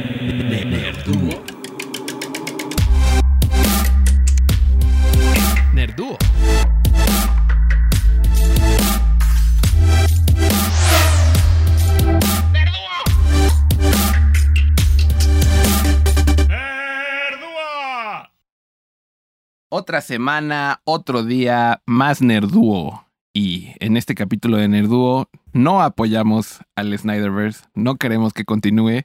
Nerduo. Nerduo. Otra semana, otro día, más Nerduo. Y en este capítulo de Nerduo no apoyamos al Snyderverse, no queremos que continúe.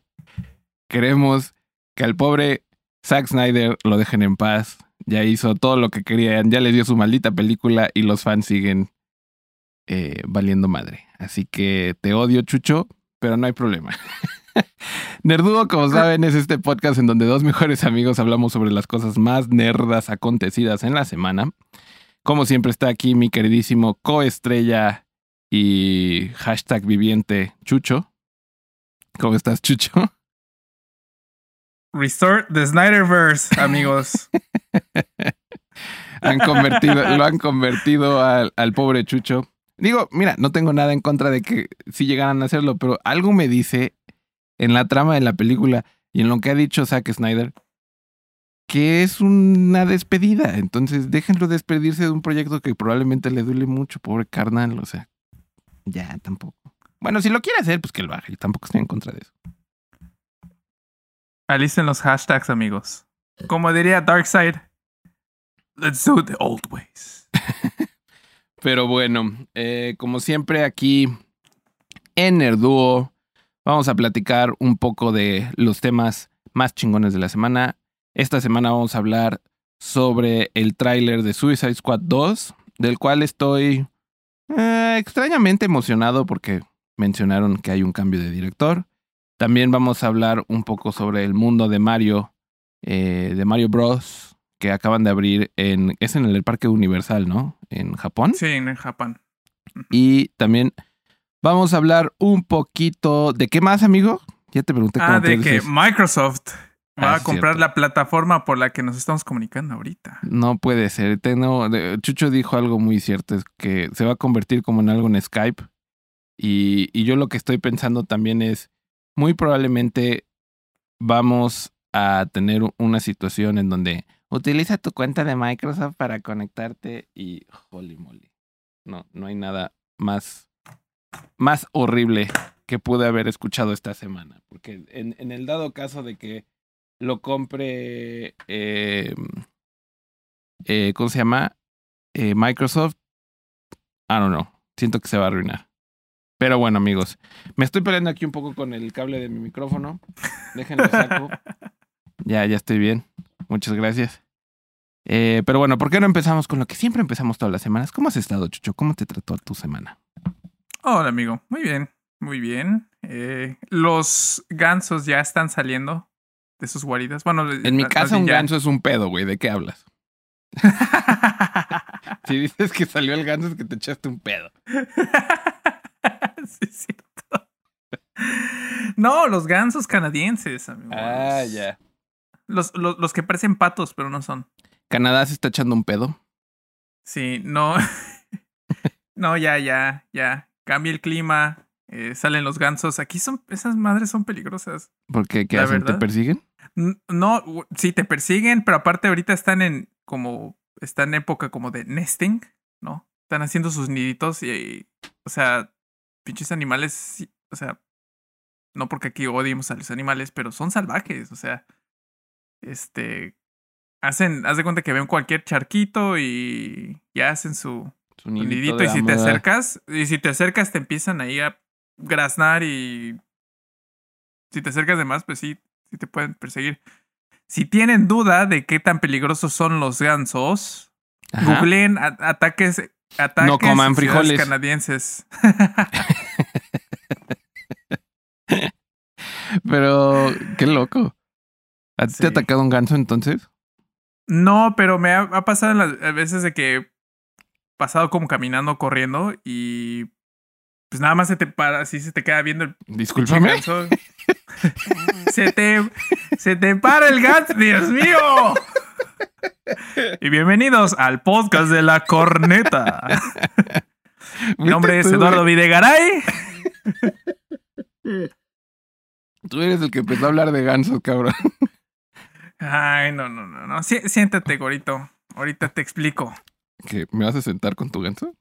Queremos que al pobre Zack Snyder lo dejen en paz. Ya hizo todo lo que querían, ya les dio su maldita película y los fans siguen eh, valiendo madre. Así que te odio, Chucho, pero no hay problema. Nerduo, como saben, es este podcast en donde dos mejores amigos hablamos sobre las cosas más nerdas acontecidas en la semana. Como siempre está aquí mi queridísimo coestrella y hashtag viviente Chucho. ¿Cómo estás, Chucho? Restore the Snyderverse, amigos. lo han convertido al, al, pobre Chucho. Digo, mira, no tengo nada en contra de que si llegaran a hacerlo, pero algo me dice en la trama de la película y en lo que ha dicho Zack Snyder que es una despedida. Entonces, déjenlo despedirse de un proyecto que probablemente le duele mucho, pobre carnal. O sea, ya tampoco. Bueno, si lo quiere hacer, pues que lo haga. Yo tampoco estoy en contra de eso. Alicen los hashtags, amigos. Como diría Darkseid, let's do the old ways. Pero bueno, eh, como siempre aquí en Nerduo vamos a platicar un poco de los temas más chingones de la semana. Esta semana vamos a hablar sobre el tráiler de Suicide Squad 2, del cual estoy eh, extrañamente emocionado porque mencionaron que hay un cambio de director. También vamos a hablar un poco sobre el mundo de Mario, eh, de Mario Bros, que acaban de abrir en, es en el Parque Universal, ¿no? En Japón. Sí, en Japón. Y también vamos a hablar un poquito de qué más, amigo. Ya te pregunté. Ah, de que Microsoft va ah, a comprar la plataforma por la que nos estamos comunicando ahorita. No puede ser. Tengo, Chucho dijo algo muy cierto, es que se va a convertir como en algo en Skype. Y, y yo lo que estoy pensando también es, muy probablemente vamos a tener una situación en donde utiliza tu cuenta de Microsoft para conectarte y holy moly. No, no hay nada más, más horrible que pude haber escuchado esta semana. Porque en, el dado caso de que lo compre, eh, eh, ¿cómo se llama? Eh, Microsoft, I don't know, siento que se va a arruinar. Pero bueno, amigos, me estoy peleando aquí un poco con el cable de mi micrófono. Déjenlo saco. ya, ya estoy bien. Muchas gracias. Eh, pero bueno, ¿por qué no empezamos con lo que siempre empezamos todas las semanas? ¿Cómo has estado, Chucho? ¿Cómo te trató tu semana? Hola, amigo. Muy bien, muy bien. Eh, los gansos ya están saliendo de sus guaridas. Bueno, en mi casa un ganso es un pedo, güey. ¿De qué hablas? si dices que salió el ganso es que te echaste un pedo. sí, es cierto. No, los gansos canadienses, amigos. Ah, ya. Los, los, los, que parecen patos, pero no son. ¿Canadá se está echando un pedo? Sí, no. no, ya, ya, ya. Cambia el clima, eh, salen los gansos. Aquí son, esas madres son peligrosas. ¿Por qué? ¿Qué hacen? ¿Te persiguen? No, sí, te persiguen, pero aparte ahorita están en como, están en época como de nesting, ¿no? Están haciendo sus niditos y, o sea, pinches animales, o sea, no porque aquí odiemos a los animales, pero son salvajes, o sea, este, hacen, haz de cuenta que ven cualquier charquito y ya hacen su, su nidito y si te acercas, y si te acercas te empiezan ahí a graznar y si te acercas de más, pues sí, sí te pueden perseguir. Si tienen duda de qué tan peligrosos son los gansos, googleen ataques, ataques no coman frijoles canadienses. Pero qué loco. ¿A ti te ha atacado un ganso entonces? No, pero me ha, pasado las veces de que he pasado como caminando, corriendo y pues nada más se te para, así se te queda viendo el. Discúlpame. se te. Se te para el ganso, Dios mío. Y bienvenidos al podcast de la corneta. Mi nombre es Eduardo Videgaray. Tú eres el que empezó a hablar de gansos, cabrón. Ay, no, no, no, no. Siéntate, gorito. Ahorita te explico. ¿Que me vas a sentar con tu ganso?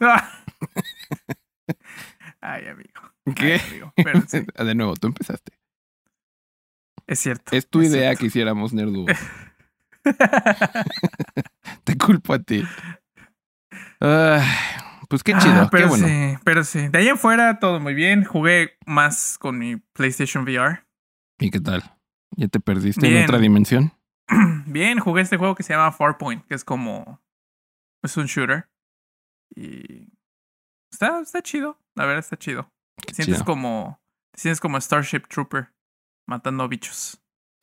Ay, amigo. ¿Qué? Ay, amigo. Pero sí, De nuevo, tú empezaste. es cierto. Es tu idea cierto. que hiciéramos Nerduo. Te culpo a ti. Ay, pues qué Ah, chido, qué pero bueno. sí, pero sí. De ahí en fuera todo muy bien. Jugué más con mi PlayStation VR. ¿Y qué tal? ¿Ya te perdiste en otra dimensión? bien, jugué este juego que se llama Farpoint, que es como. Es un shooter. Y. Está, está chido. La verdad está chido. Te sientes chido. como. Te sientes como Starship Trooper matando bichos.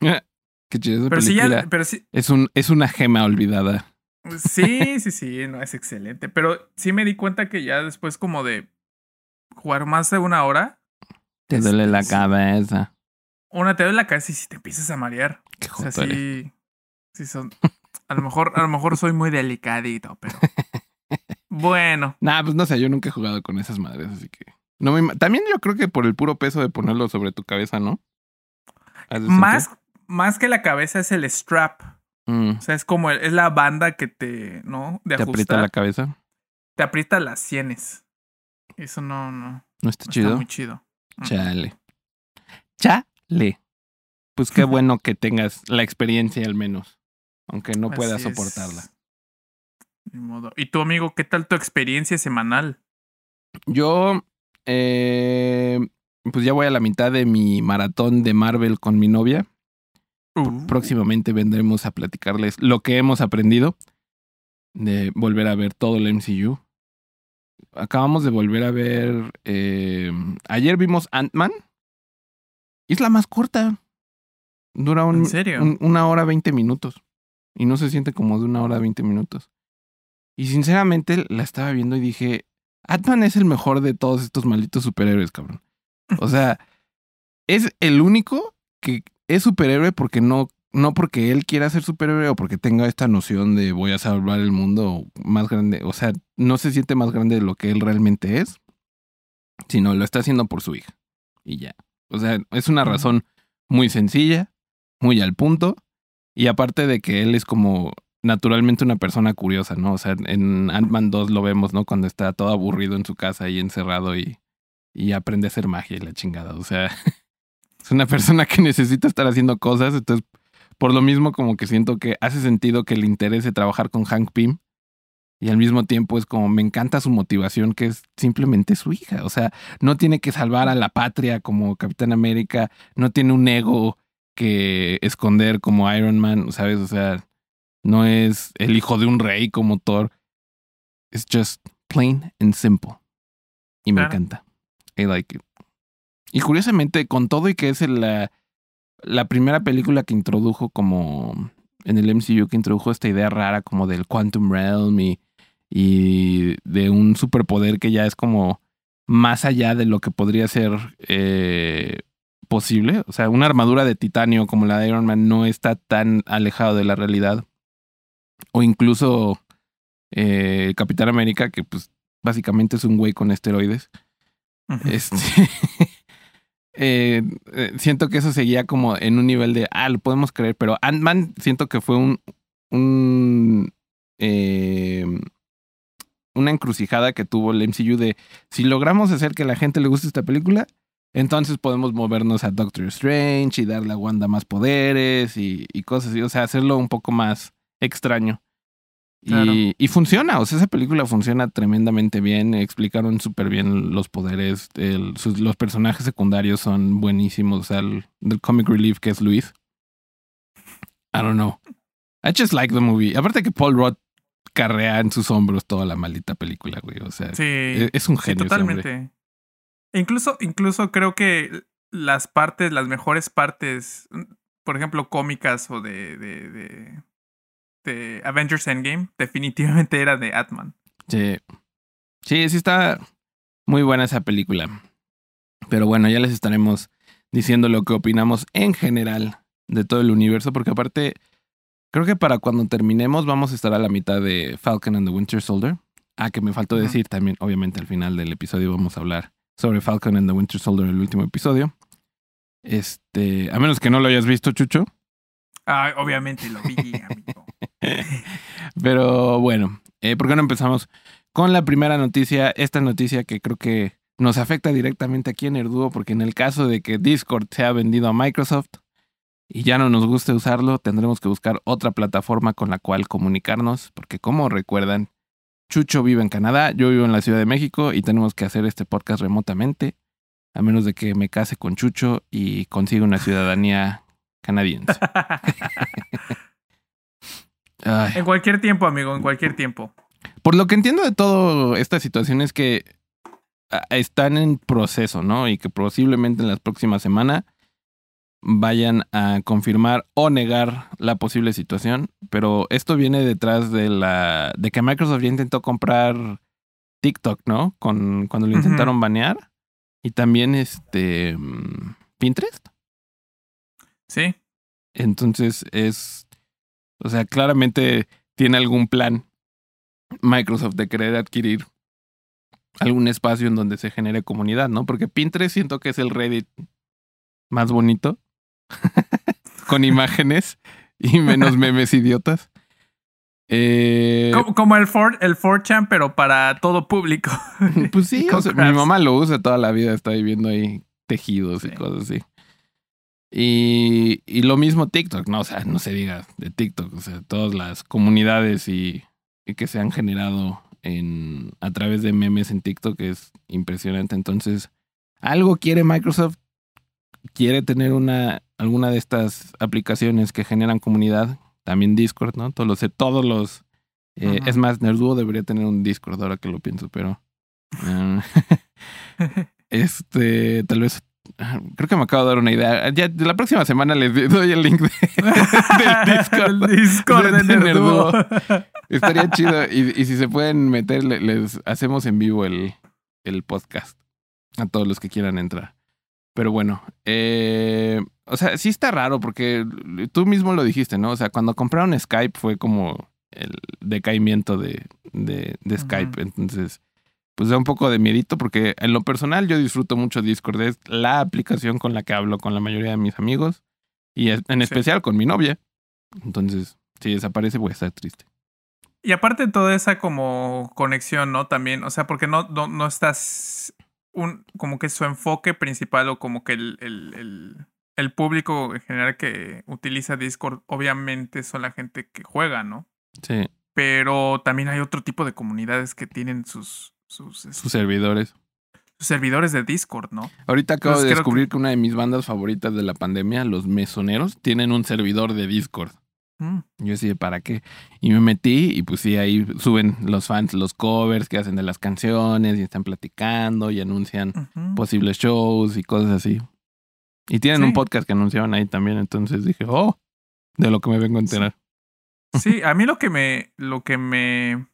Qué chido esa Pero sí, película. ya, pero sí, Es, un, es una gema olvidada. Sí, sí, sí, no es excelente. Pero sí me di cuenta que ya después como de jugar más de una hora, Te Este, duele la sí. cabeza. una te duele la cabeza y si te empiezas a marear. Qué O sea, sí, sí son. A lo mejor, a lo mejor soy muy delicadito, pero. Bueno, Nah, pues no sé, yo nunca he jugado con esas madres, así que. No me También yo creo que por el puro peso de ponerlo sobre tu cabeza, ¿no? ¿Has de más, sentir? más que la cabeza es el strap. Mm, O sea, es como es la banda que te, ¿no? De ¿Te aprieta la cabeza? Te aprieta las sienes. Eso no, no, no ¿No está está chido? muy chido. Mm. Chale. Chale. Pues qué bueno que tengas la experiencia al menos. Aunque no puedas es. soportarla. Ni modo. ¿Y tu amigo, qué tal tu experiencia semanal? Yo, eh, pues ya voy a la mitad de mi maratón de Marvel con mi novia. Uh, Próximamente vendremos a platicarles lo que hemos aprendido de volver a ver todo el MCU. Acabamos de volver a ver. eh, ayer vimos Ant-Man. Es la más corta. Dura un, ¿En serio? un- una hora veinte minutos. Y no se siente como de una hora veinte minutos. Y sinceramente la estaba viendo y dije: Ant-Man es el mejor de todos estos malditos superhéroes, cabrón. O sea, es el único que es superhéroe porque no, no porque él quiera ser superhéroe o porque tenga esta noción de voy a salvar el mundo más grande. O sea, no se siente más grande de lo que él realmente es, sino lo está haciendo por su hija. Y ya. O sea, es una razón muy sencilla, muy al punto. Y aparte de que él es como naturalmente una persona curiosa, ¿no? O sea, en Ant-Man 2 lo vemos, ¿no? Cuando está todo aburrido en su casa y encerrado y, y aprende a hacer magia y la chingada. O sea, es una persona que necesita estar haciendo cosas. Entonces, por lo mismo, como que siento que hace sentido que le interese trabajar con Hank Pym. Y al mismo tiempo es como me encanta su motivación, que es simplemente su hija. O sea, no tiene que salvar a la patria como Capitán América, no tiene un ego que esconder como Iron Man, ¿sabes? O sea, no es el hijo de un rey como Thor. Es just plain and simple. Y me Claro. encanta. I like it. Y curiosamente, con todo y que es la, la primera película que introdujo como en el MCU que introdujo esta idea rara como del Quantum Realm y, y de un superpoder que ya es como más allá de lo que podría ser eh, posible. O sea, una armadura de titanio como la de Iron Man no está tan alejado de la realidad. O incluso eh, Capitán América, que pues básicamente es un güey con esteroides. Este, eh, eh, siento que eso seguía como en un nivel de, ah, lo podemos creer, pero Ant-Man siento que fue un, un eh, una encrucijada que tuvo el MCU de, si logramos hacer que la gente le guste esta película, entonces podemos movernos a Doctor Strange y darle a Wanda más poderes y, y cosas así, o sea, hacerlo un poco más extraño. Claro. Y, y funciona, o sea, esa película funciona tremendamente bien, explicaron súper bien los poderes, el- sus- los personajes secundarios son buenísimos, o sea, el, del comic relief que es Luis. I don't know. I just like the movie. Aparte que Paul Rudd carrea en sus hombros toda la maldita película, güey, o sea, Sí. es, es un Sí, genio. hombre. totalmente. E Incluso, incluso creo que las partes, las mejores partes, por ejemplo, cómicas o de, de, de, de Avengers Endgame, definitivamente era de Atman. Sí. Sí, sí está muy buena esa película. Pero bueno, ya les estaremos diciendo lo que opinamos en general de todo el universo, porque aparte, creo que para cuando terminemos vamos a estar a la mitad de Falcon and the Winter Soldier. Ah, que me faltó decir también, obviamente al final del episodio vamos a hablar sobre Falcon and the Winter Soldier, el último episodio. Este, a menos que no lo hayas visto, Chucho. Ay, obviamente lo vi, amigo. Pero bueno, eh, ¿por qué no empezamos con la primera noticia? Esta noticia que creo que nos afecta directamente aquí en Erduo, porque en el caso de que Discord sea vendido a Microsoft y ya no nos guste usarlo, tendremos que buscar otra plataforma con la cual comunicarnos, porque como recuerdan, Chucho vive en Canadá, yo vivo en la Ciudad de México y tenemos que hacer este podcast remotamente, a menos de que me case con Chucho y consiga una ciudadanía canadiense. Ay. En cualquier tiempo, amigo, en cualquier tiempo. Por lo que entiendo de toda esta situación es que están en proceso, ¿no? Y que posiblemente en las próximas semanas vayan a confirmar o negar la posible situación. Pero esto viene detrás de la. de que Microsoft ya intentó comprar TikTok, ¿no? Con, cuando lo intentaron banear. Y también este. mm, Pinterest. Sí. Entonces es. O sea, claramente tiene algún plan Microsoft de querer adquirir algún espacio en donde se genere comunidad, ¿no? Porque Pinterest siento que es el Reddit más bonito, con imágenes y menos memes idiotas. Eh, Como, como el Ford, el 4chan, pero para todo público. pues sí, o sea, mi mamá lo usa toda la vida, está viviendo ahí tejidos y cosas así. Y, y lo mismo TikTok, ¿no? O sea, no se diga de TikTok, o sea, todas las comunidades y, y que se han generado en, a través de memes en TikTok es impresionante. Entonces, algo quiere Microsoft, quiere tener una, alguna de estas aplicaciones que generan comunidad, también Discord, ¿no? Todos los, todos los eh, es más, Nerduo debería tener un Discord ahora que lo pienso, pero. eh, este, tal vez. Creo que me acabo de dar una idea. Ya la próxima semana les doy el link de- del Discord. El Discord de de Nerduo. Estaría chido. Y, y si se pueden meter, le- les hacemos en vivo el, el podcast a todos los que quieran entrar. Pero bueno, eh, o sea, sí está raro porque tú mismo lo dijiste, ¿no? O sea, cuando compraron Skype fue como el decaimiento de, de, de Skype. Entonces, pues da un poco de miedito porque en lo personal yo disfruto mucho Discord. Es la aplicación con la que hablo con la mayoría de mis amigos y en Sí. especial con mi novia. Entonces, si desaparece voy a estar triste. Y aparte toda esa como conexión, ¿no? También, o sea, porque no, no, no estás un, como que su enfoque principal o como que el, el, el, el público en general que utiliza Discord, obviamente son la gente que juega, ¿no? Sí, Pero también hay otro tipo de comunidades que tienen sus, sus, este, sus servidores. sus servidores de Discord, ¿no? Ahorita acabo de descubrir que... una de mis bandas favoritas de la pandemia, los mesoneros, tienen un servidor de Discord. Mm. Yo decía, ¿para qué? Y me metí y pues sí, ahí suben los fans los covers que hacen de las canciones y están platicando y anuncian posibles shows y cosas así. Y tienen Sí. un podcast que anunciaban ahí también, entonces dije, oh, de lo que me vengo a enterar. Sí, a mí lo que me, lo que me,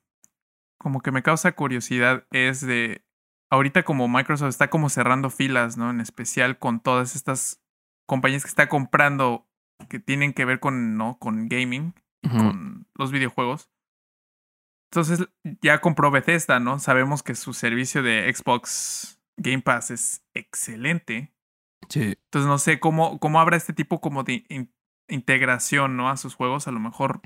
como que me causa curiosidad es de, ahorita como Microsoft está como cerrando filas, ¿no? En especial con todas estas compañías que está comprando que tienen que ver con, ¿no? Con gaming, Ujú. con los videojuegos. Entonces ya compró Bethesda, ¿no? Sabemos que su servicio de Xbox Game Pass es excelente. Sí, Entonces no sé cómo, cómo habrá este tipo como de in- integración, ¿no? A sus juegos. A lo mejor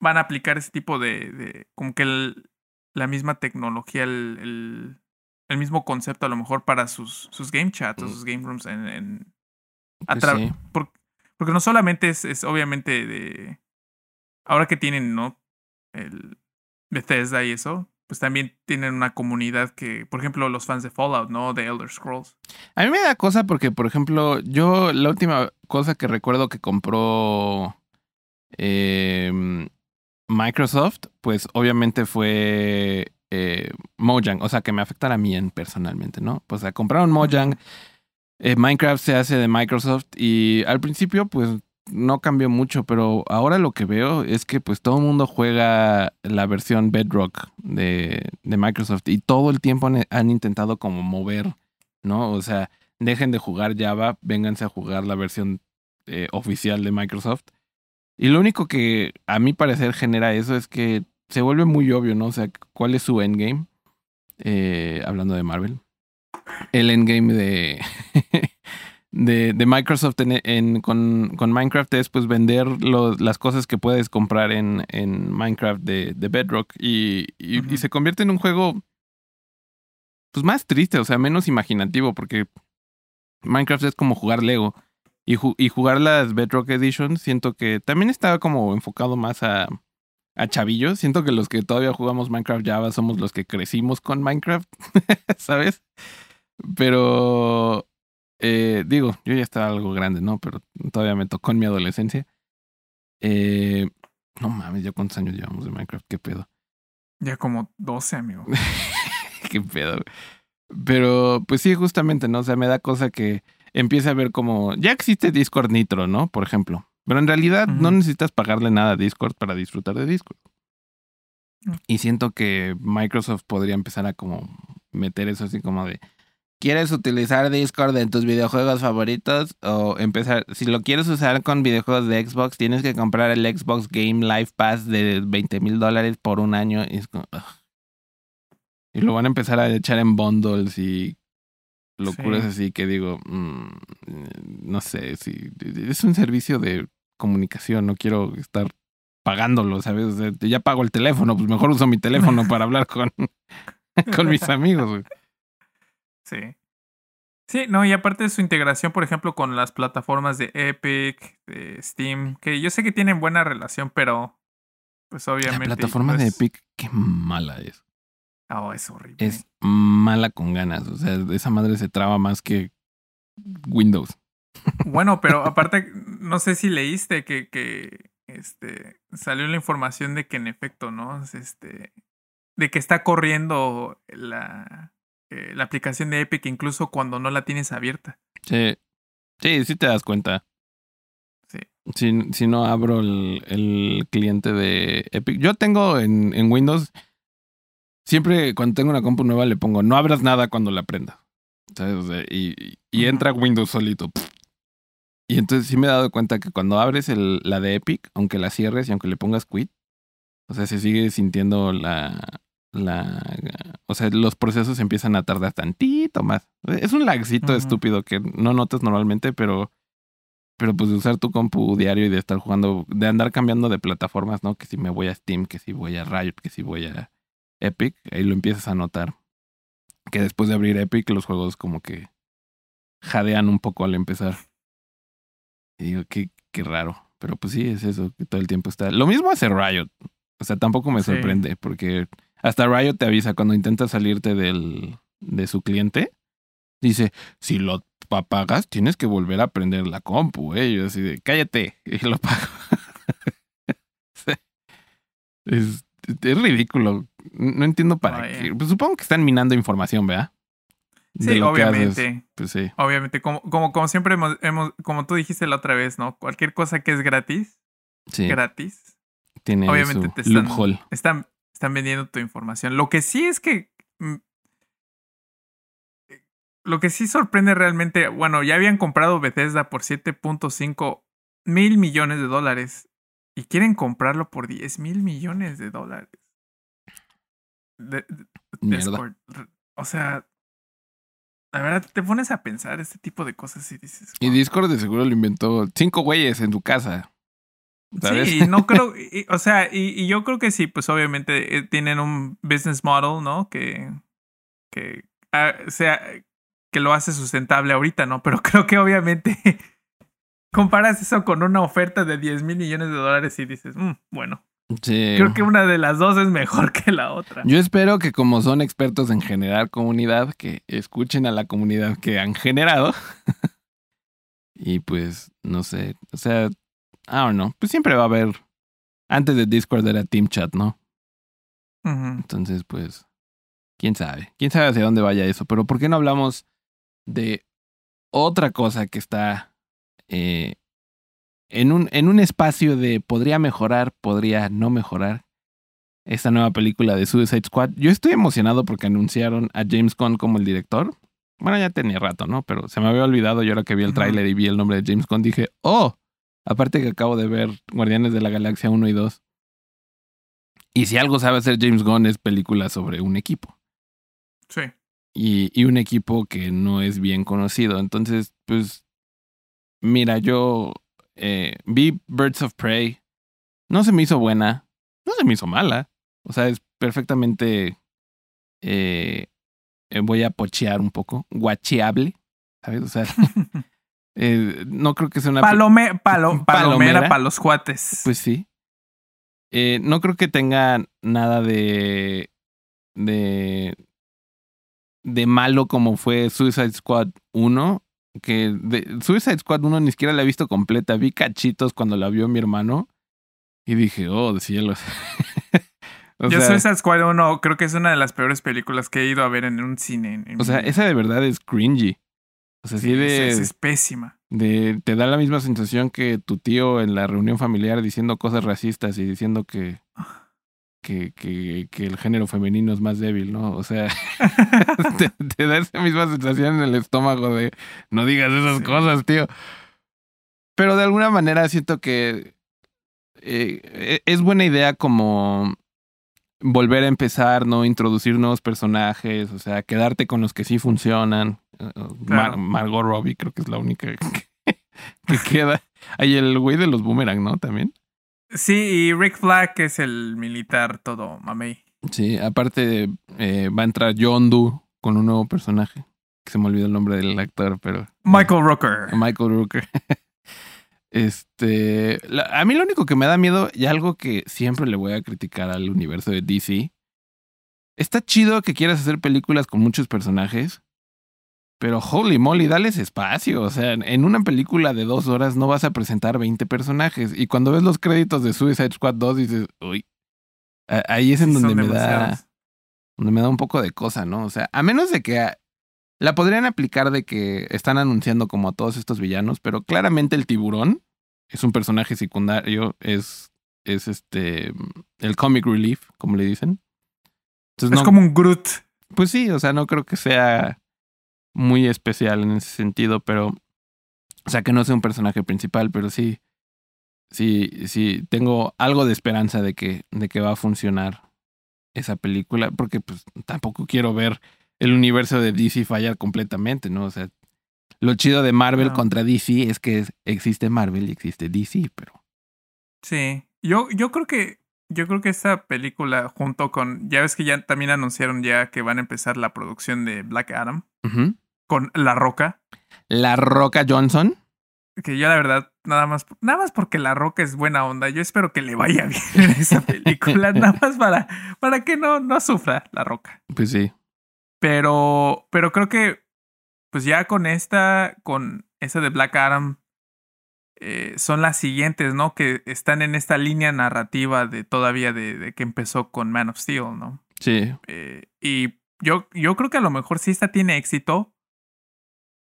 van a aplicar ese tipo de. de como que el- la misma tecnología, el, el, el mismo concepto, a lo mejor para sus, sus game chats o Mm. sus game rooms en. en- a pues sí. por- porque no solamente es, es obviamente de. Ahora que tienen, ¿no? El Bethesda y eso. Pues también tienen una comunidad que, por ejemplo, los fans de Fallout, ¿no? De Elder Scrolls. A mí me da cosa porque, por ejemplo, yo la última cosa que recuerdo que compró eh, Microsoft, pues obviamente fue eh, Mojang, o sea, que me afectara a mí en, personalmente, ¿no? Pues o sea, compraron Mojang, eh, Minecraft se hace de Microsoft y al principio pues no cambió mucho, pero ahora lo que veo es que pues todo el mundo juega la versión Bedrock de, de Microsoft y todo el tiempo han, han intentado como mover, ¿no? O sea, dejen de jugar Java, vénganse a jugar la versión eh, oficial de Microsoft. Y lo único que a mi parecer genera eso es que se vuelve muy obvio, ¿no? O sea, ¿cuál es su endgame? Eh, hablando de Marvel. El endgame de, de, de Microsoft en, en- con, con Minecraft es pues vender los- las cosas que puedes comprar en, en Minecraft de, de Bedrock y, y se convierte en un juego pues más triste, o sea, menos imaginativo porque Minecraft es como jugar Lego y, ju- y jugar las Bedrock Edition siento que también estaba como enfocado más a, a chavillos. Siento que los que todavía jugamos Minecraft Java somos los que crecimos con Minecraft, ¿sabes? Pero eh, digo, yo ya estaba algo grande, ¿no? Pero todavía me tocó en mi adolescencia. Eh, no mames, ya cuántos años llevamos de Minecraft, qué pedo. Ya como 12, amigo. qué pedo. Pero pues sí, justamente, ¿no? O sea, me da cosa que empiece a ver como, ya existe Discord Nitro, ¿no? Por ejemplo. Pero en realidad no necesitas pagarle nada a Discord para disfrutar de Discord. Mm. Y siento que Microsoft podría empezar a como meter eso así como de, ¿quieres utilizar Discord en tus videojuegos favoritos? O empezar, si lo quieres usar con videojuegos de Xbox, tienes que comprar el Xbox Game Live Pass de 20 mil dólares por un año. Y es como. Y lo van a empezar a echar en bundles y locuras Sí. así que digo, mm, no sé, si es un servicio de comunicación, no quiero estar pagándolo, ¿sabes? O sea, ya pago el teléfono, pues mejor uso mi teléfono para hablar con, con mis amigos. güey. Sí. Sí, no, y aparte de su integración, por ejemplo, con las plataformas de Epic, de Steam, que yo sé que tienen buena relación, pero pues La obviamente. plataforma de pues, Epic, qué mala es. Oh, es horrible. Es mala con ganas. O sea, esa madre se traba más que Windows. Bueno, pero aparte, no sé si leíste que, que este salió la información de que en efecto, ¿no? Es Este, de que está corriendo la, eh, la aplicación de Epic incluso cuando no la tienes abierta. Sí, sí, sí te das cuenta. Sí. Si, si no abro el, el cliente de Epic. Yo tengo en, en Windows, siempre cuando tengo una compu nueva le pongo, no abras nada cuando la prenda. ¿Sabes? Y, entra Windows solito. Y entonces sí me he dado cuenta que cuando abres el, la de Epic, aunque la cierres y aunque le pongas quit, o sea, se sigue sintiendo la, la... O sea, los procesos empiezan a tardar tantito más. Es un lagcito estúpido que no notas normalmente, pero... Pero pues de usar tu compu diario y de estar jugando, de andar cambiando de plataformas, ¿no? Que si me voy a Steam, que si voy a Riot, que si voy a Epic, ahí lo empiezas a notar. Que después de abrir Epic, los juegos como que jadean un poco al empezar. Y digo, qué, qué raro. Pero pues sí, es eso, que todo el tiempo está. Lo mismo hace Riot. O sea, tampoco me Sí. sorprende, porque hasta Riot te avisa cuando intentas salirte del, de su cliente. Dice, si lo apagas, tienes que volver a prender la compu, ¿eh? Yo así de, cállate, y lo pago. es, es ridículo. No entiendo para qué. Pues supongo que están minando información, ¿verdad? De Sí, obviamente. Pues sí. Obviamente, como, como, como siempre hemos, hemos, como tú dijiste la otra vez, ¿no? Cualquier cosa que es gratis, Sí, gratis, tiene obviamente te están- loophole. están, están vendiendo tu información. Lo que sí es que. mm, Lo que sí sorprende realmente, bueno, ya habían comprado Bethesda por 7.5 mil millones de dólares y quieren comprarlo por 10 mil millones de dólares. De-. Discord. O sea, la verdad te pones a pensar este tipo de cosas y dices. Y. Discord de seguro lo inventó cinco güeyes en tu casa. ¿Sabes? Sí, no creo, y- o sea, y, y yo creo que sí, pues obviamente eh, tienen un business model, ¿no? Que, que ah, sea, que lo hace sustentable ahorita, ¿no? Pero creo que obviamente comparas eso con una oferta de 10 mil millones de dólares y dices, "Mm, bueno, Sí. creo que una de las dos es mejor que la otra. Yo espero que como son expertos en generar comunidad, que escuchen a la comunidad que han generado. y pues, no sé, o sea, I don't know, pues siempre va a haber, antes de Discord era Team Chat, ¿no? Entonces, pues, quién sabe, quién sabe hacia dónde vaya eso, pero ¿por qué no hablamos de otra cosa que está eh, en, un, en un espacio de podría mejorar, podría no mejorar? Esta nueva película de Suicide Squad. Yo estoy emocionado porque anunciaron a James Gunn como el director. Bueno, ya tenía rato, ¿no? Pero se me había olvidado y ahora que vi el tráiler y vi el nombre de James Gunn dije, oh, aparte que acabo de ver Guardianes de la Galaxia 1 y 2. Y si algo sabe hacer James Gunn es películas sobre un equipo. Sí. Y, y un equipo que no es bien conocido. Entonces, pues mira, yo eh, vi Birds of Prey. No se me hizo buena. No se me hizo mala. O sea, es perfectamente. Eh, voy a pochear un poco. Guacheable. ¿Sabes? O sea. eh, no creo que sea una. Palome, palo, palomera, Palomera. para los cuates. Pues sí. Eh, no creo que tenga nada de. de. de malo como fue Suicide Squad 1. Que de, Suicide Squad 1 ni siquiera la he visto completa. Vi cachitos cuando la vio mi hermano. Y dije, oh, de cielos. o, Yo sea, Suicide Squad 1 creo que es una de las peores películas que he ido a ver en un cine. en- en o sea, mi esa de verdad es cringy. O sea, sí Es- de, es, es pésima. de- Te da la misma sensación que tu tío en la reunión familiar diciendo cosas racistas y diciendo que. Que, que, que el género femenino es más débil, ¿no? O sea, te, te da esa misma sensación en el estómago de no digas esas Sí. cosas, tío. Pero de alguna manera siento que eh, es buena idea como volver a empezar, ¿no? Introducir nuevos personajes, o sea, quedarte con los que sí funcionan. Eh, Mar- Claro. Margot Robbie creo que es la única que, que queda. Hay el güey de los boomerang, ¿no? También. Sí, y Rick que es el militar todo mamey. Sí, aparte eh, va a entrar Yondu con un nuevo personaje. Que se me olvidó el nombre del actor, pero. Michael Rooker. Michael Rooker. este. la- a mí lo único que me da miedo, y algo que siempre le voy a criticar al universo de DC. Está chido que quieras hacer películas con muchos personajes. Pero holy moly, dales espacio. O sea, en una película de dos horas no vas a presentar 20 personajes. Y cuando ves los créditos de Suicide Squad 2, dices, uy. Ahí es en Sí, donde me da donde me da un poco de cosa, ¿no? O sea, a menos de que la podrían aplicar de que están anunciando como a todos estos villanos, pero claramente el tiburón es un personaje secundario, es, es este, el comic relief, como le dicen. Entonces, Es no, como un Groot. pues sí, o sea, no creo que sea muy especial en ese sentido, pero, o sea, que no sea un personaje principal, pero sí, sí, sí, tengo algo de esperanza de que, de que va a funcionar esa película, porque pues tampoco quiero ver el universo de DC fallar completamente, ¿no? O sea, lo chido de Marvel No. contra DC es que existe Marvel y existe DC, pero Sí. Yo, yo creo que. Yo creo que esta película, junto con. Ya ves que ya también anunciaron ya que van a empezar la producción de Black Adam. Con La Roca. La Roca Johnson. Que yo la verdad, nada más, nada más porque La Roca es buena onda. Yo espero que le vaya bien en esa película. nada más para, para que no, no sufra La Roca. Pues sí. Pero, pero creo que, pues ya con esta, con esa de Black Adam, eh, son las siguientes, ¿no? Que están en esta línea narrativa de todavía de, de que empezó con Man of Steel, ¿no? Sí. Eh, y yo, yo creo que a lo mejor si esta tiene éxito,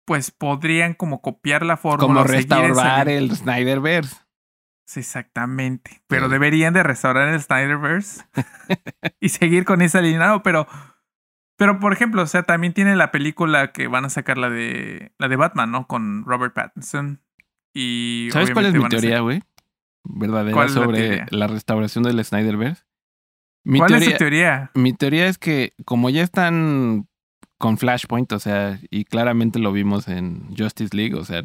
pues podrían como copiar la fórmula. Como restaurar el Snyderverse. Sí, exactamente. Pero Sí. deberían de restaurar el Snyderverse y seguir con esa línea. No, pero, pero por ejemplo, o sea, también tiene la película que van a sacar la de la de Batman, ¿no? Con Robert Pattinson. Y ¿Sabes cuál es mi teoría, güey? Verdadera ¿Cuál es la sobre la restauración del Snyderverse. Mi ¿Cuál teoría, es tu teoría? mi teoría es que como ya están con Flashpoint, o sea, y claramente lo vimos en Justice League, o sea,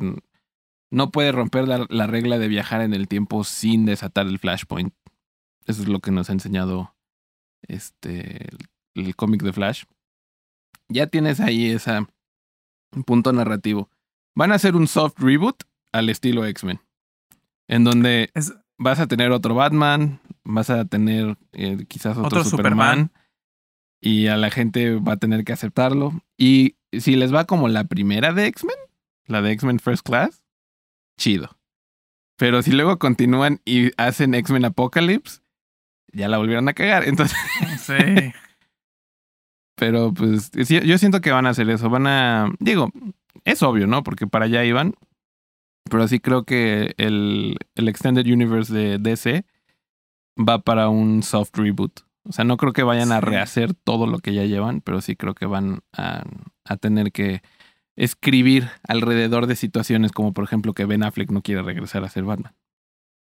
no puede romper la, la regla de viajar en el tiempo sin desatar el Flashpoint. Eso es lo que nos ha enseñado este el, el cómic de Flash. Ya tienes ahí ese punto narrativo. Van a hacer un soft reboot al estilo X-Men, en donde Es- vas a tener otro Batman, vas a tener eh, quizás otro, Otro Superman, Superman. y a la gente va a tener que aceptarlo. Y si les va como la primera de X-Men, la de X-Men First Class, chido. Pero si luego continúan y hacen X-Men Apocalypse, ya la volvieron a cagar. Entonces, Sí. pero pues yo siento que van a hacer eso. Van a, digo, es obvio, ¿no? Porque para allá iban. Pero sí creo que el, el Extended Universe de DC va para un soft reboot. O sea, no creo que vayan a rehacer todo lo que ya llevan, pero sí creo que van a, a tener que escribir alrededor de situaciones como por ejemplo que Ben Affleck no quiere regresar a ser Batman.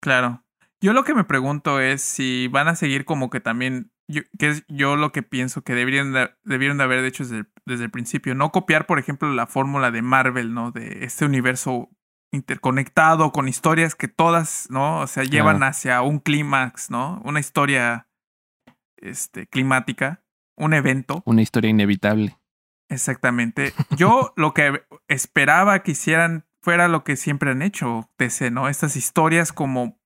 Claro. Yo lo que me pregunto es si van a seguir como que también, yo, que es yo lo que pienso que deberían de, debieron de haber hecho desde, desde el principio. No copiar, por ejemplo, la fórmula de Marvel, ¿no? De este universo interconectado con historias que todas, ¿no? O sea, llevan Claro. hacia un clímax, ¿no? Una historia este, climática, un evento. Una historia inevitable. Exactamente. Yo lo que esperaba que hicieran fuera lo que siempre han hecho, DC, ¿no? Estas historias como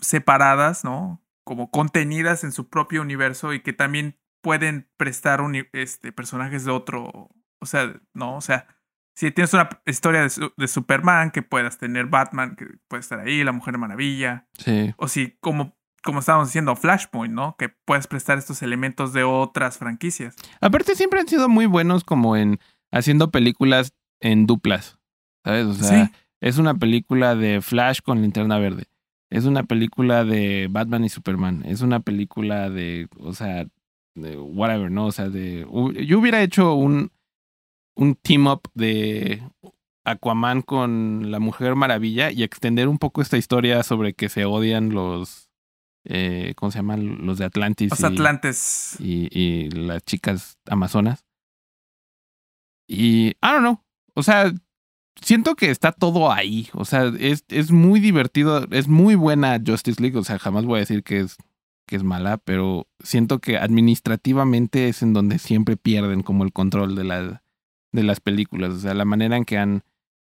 separadas, ¿no? Como contenidas en su propio universo y que también pueden prestar uni- este, personajes de otro. O sea, ¿no? O sea, si tienes una historia de, de Superman, que puedas tener Batman, que puede estar ahí, la Mujer Maravilla. Sí. O si, como, como estábamos diciendo, Flashpoint, ¿no? Que puedes prestar estos elementos de otras franquicias. Aparte siempre han sido muy buenos como en haciendo películas en duplas. ¿Sabes? O sea, Sí. es una película de Flash con linterna verde. Es una película de Batman y Superman. Es una película de, o sea, de whatever, ¿no? O sea, de... Yo hubiera hecho un, un team up de Aquaman con la Mujer Maravilla y extender un poco esta historia sobre que se odian los... Eh, ¿Cómo se llaman? Los de Atlantis. Los y- Atlantes. y, y las chicas amazonas. Y, I don't know. O sea, siento que está todo ahí. O sea, es, es muy divertido. Es muy buena Justice League. O sea, jamás voy a decir que es, que es mala, pero siento que administrativamente es en donde siempre pierden como el control de, la, de las películas. O sea, la manera en que han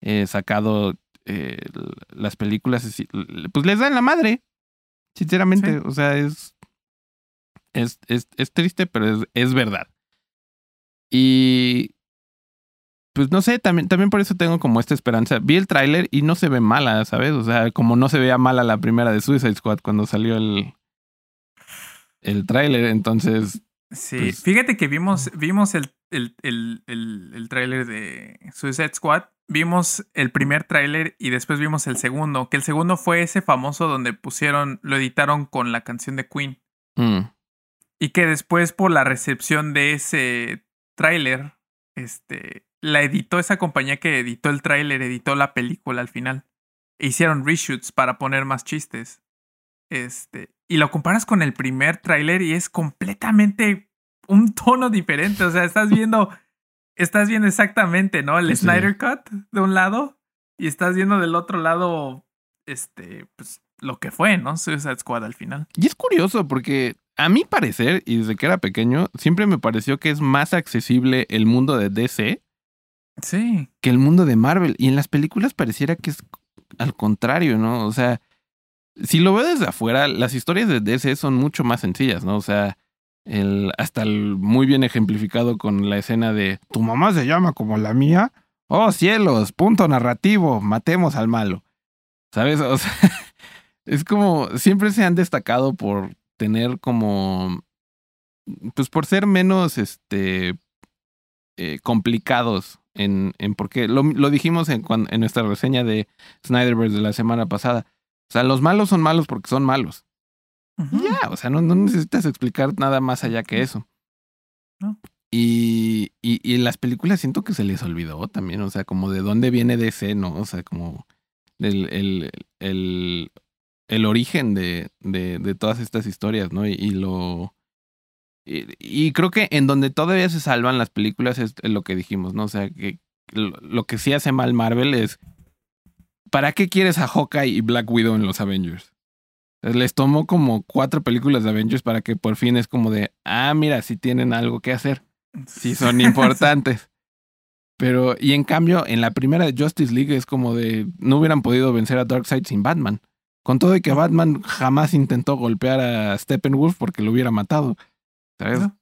eh, sacado eh, las películas, es- pues les dan la madre. Sinceramente, Sí. o sea, es, es, es, es triste, pero es, es verdad. Y pues no sé, también, también por eso tengo como esta esperanza. Vi el tráiler y no se ve mala, ¿sabes? O sea, como no se veía mala la primera de Suicide Squad cuando salió el, el tráiler, entonces, Sí, pues- fíjate que vimos, vimos el, el, el, el, el tráiler de Suicide Squad, vimos el primer tráiler y después vimos el segundo, que el segundo fue ese famoso donde pusieron, lo editaron con la canción de Queen mm, y que después por la recepción de ese tráiler, este, la editó esa compañía que editó el tráiler, editó la película al final. E hicieron reshoots para poner más chistes. Este, y lo comparas con el primer tráiler y es completamente un tono diferente, o sea, estás viendo estás viendo exactamente, ¿no? El Sí. Snyder Cut de un lado y estás viendo del otro lado este pues lo que fue, ¿no? Suicide Squad al final. Y es curioso porque a mi parecer, y desde que era pequeño, siempre me pareció que es más accesible el mundo de DC Sí. que el mundo de Marvel. Y en las películas pareciera que es al contrario, ¿no? O sea, si lo veo desde afuera, las historias de DC son mucho más sencillas, ¿no? O sea, el, hasta el muy bien ejemplificado con la escena de ¿Tu mamá se llama como la mía? Oh, cielos, punto narrativo, matemos al malo. ¿Sabes? O sea, es como, siempre se han destacado por tener como, pues por ser menos, este, eh, complicados en, en porque lo, lo dijimos en, en nuestra reseña de Snyderverse de la semana pasada. O sea, los malos son malos porque son malos. Ya, o sea, no, no necesitas explicar nada más allá que eso. No. Y, y, y en las películas siento que se les olvidó también, o sea, como de dónde viene DC, ¿no? O sea, como el, el, el, el origen de, de, de todas estas historias, ¿no? Y, y lo... Y, y creo que en donde todavía se salvan las películas es lo que dijimos, ¿no? O sea, que lo, lo que sí hace mal Marvel es... ¿Para qué quieres a Hawkeye y Black Widow en los Avengers? Les tomó como cuatro películas de Avengers para que por fin es como de, ah, mira, sí tienen algo que hacer, sí son importantes. Pero, y en cambio, en la primera de Justice League es como de, no hubieran podido vencer a Darkseid sin Batman. Con todo y que Batman jamás intentó golpear a Steppenwolf porque lo hubiera matado. ¿Sabes? No.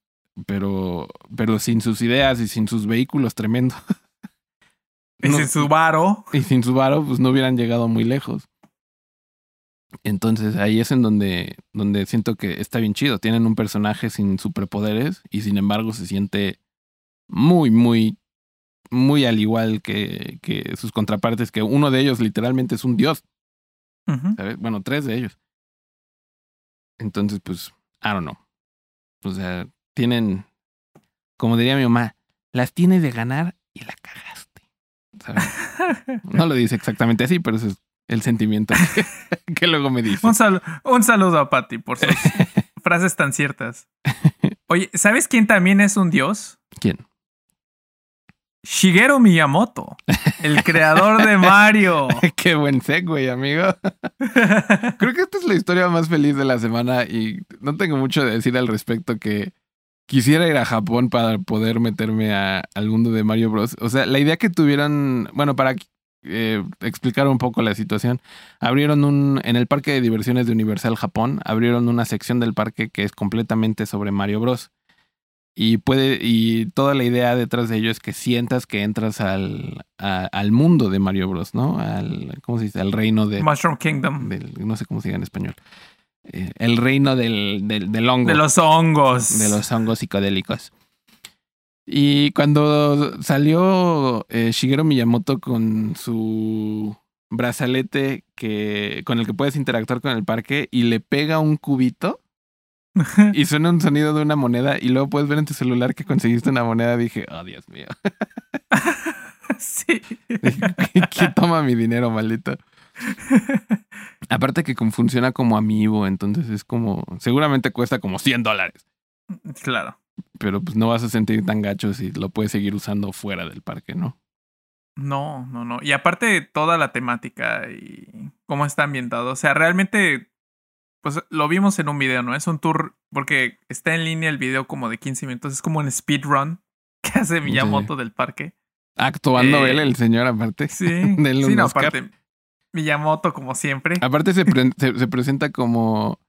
Pero, pero sin sus ideas y sin sus vehículos tremendos Y No. sin su varo. y sin su varo, pues no hubieran llegado muy lejos. Entonces ahí es en donde, donde siento que está bien chido. Tienen un personaje sin superpoderes y sin embargo se siente muy, muy, muy al igual que, que sus contrapartes, que uno de ellos literalmente es un dios. ¿sabes? Bueno, tres de ellos. Entonces, pues, I don't know. O sea, tienen, como diría mi mamá, las tienes de ganar y la cagaste. ¿sabes? No lo dice exactamente así, pero ese es el sentimiento que, que luego me dice. un, sal- un saludo a Patty por sus frases tan ciertas. Oye, ¿sabes quién también es un dios? ¿Quién? Shigeru Miyamoto, el creador de Mario. Qué buen segue, amigo. Creo que esta es la historia más feliz de la semana y no tengo mucho de decir al respecto que quisiera ir a Japón para poder meterme a, al mundo de Mario Bros. O sea, la idea que tuvieron, bueno, para eh, explicar un poco la situación, abrieron un, en el parque de diversiones de Universal Japón, abrieron una sección del parque que es completamente sobre Mario Bros. Y puede, y toda la idea detrás de ello es que sientas que entras al, al mundo de Mario Bros, ¿no? Al, ¿cómo se dice? Al reino de Mushroom Kingdom. Del, no sé cómo se diga en español. Eh, el reino del, del, del, hongo. De los hongos. De los hongos psicodélicos. Y cuando salió eh, Shigeru Miyamoto con su brazalete que, con el que puedes interactuar con el parque y le pega un cubito y suena un sonido de una moneda y luego puedes ver en tu celular que conseguiste una moneda, dije, oh Dios mío. sí. ¿Quién toma mi dinero, maldito? Aparte que funciona como amiibo, entonces es como, seguramente cuesta como 100 dólares. Claro. Pero pues no vas a sentir tan gacho si lo puedes seguir usando fuera del parque, ¿no? No, no, no. Y aparte toda la temática y cómo está ambientado. O sea, realmente, pues lo vimos en un video, ¿no? Es un tour, porque está en línea el video como de 15 minutos. Es como un speedrun que hace Miyamoto sí. del parque. Actuando eh, él, el señor, aparte. Sí, sí no, aparte. Miyamoto, como siempre. Aparte se, pre se, se, presenta como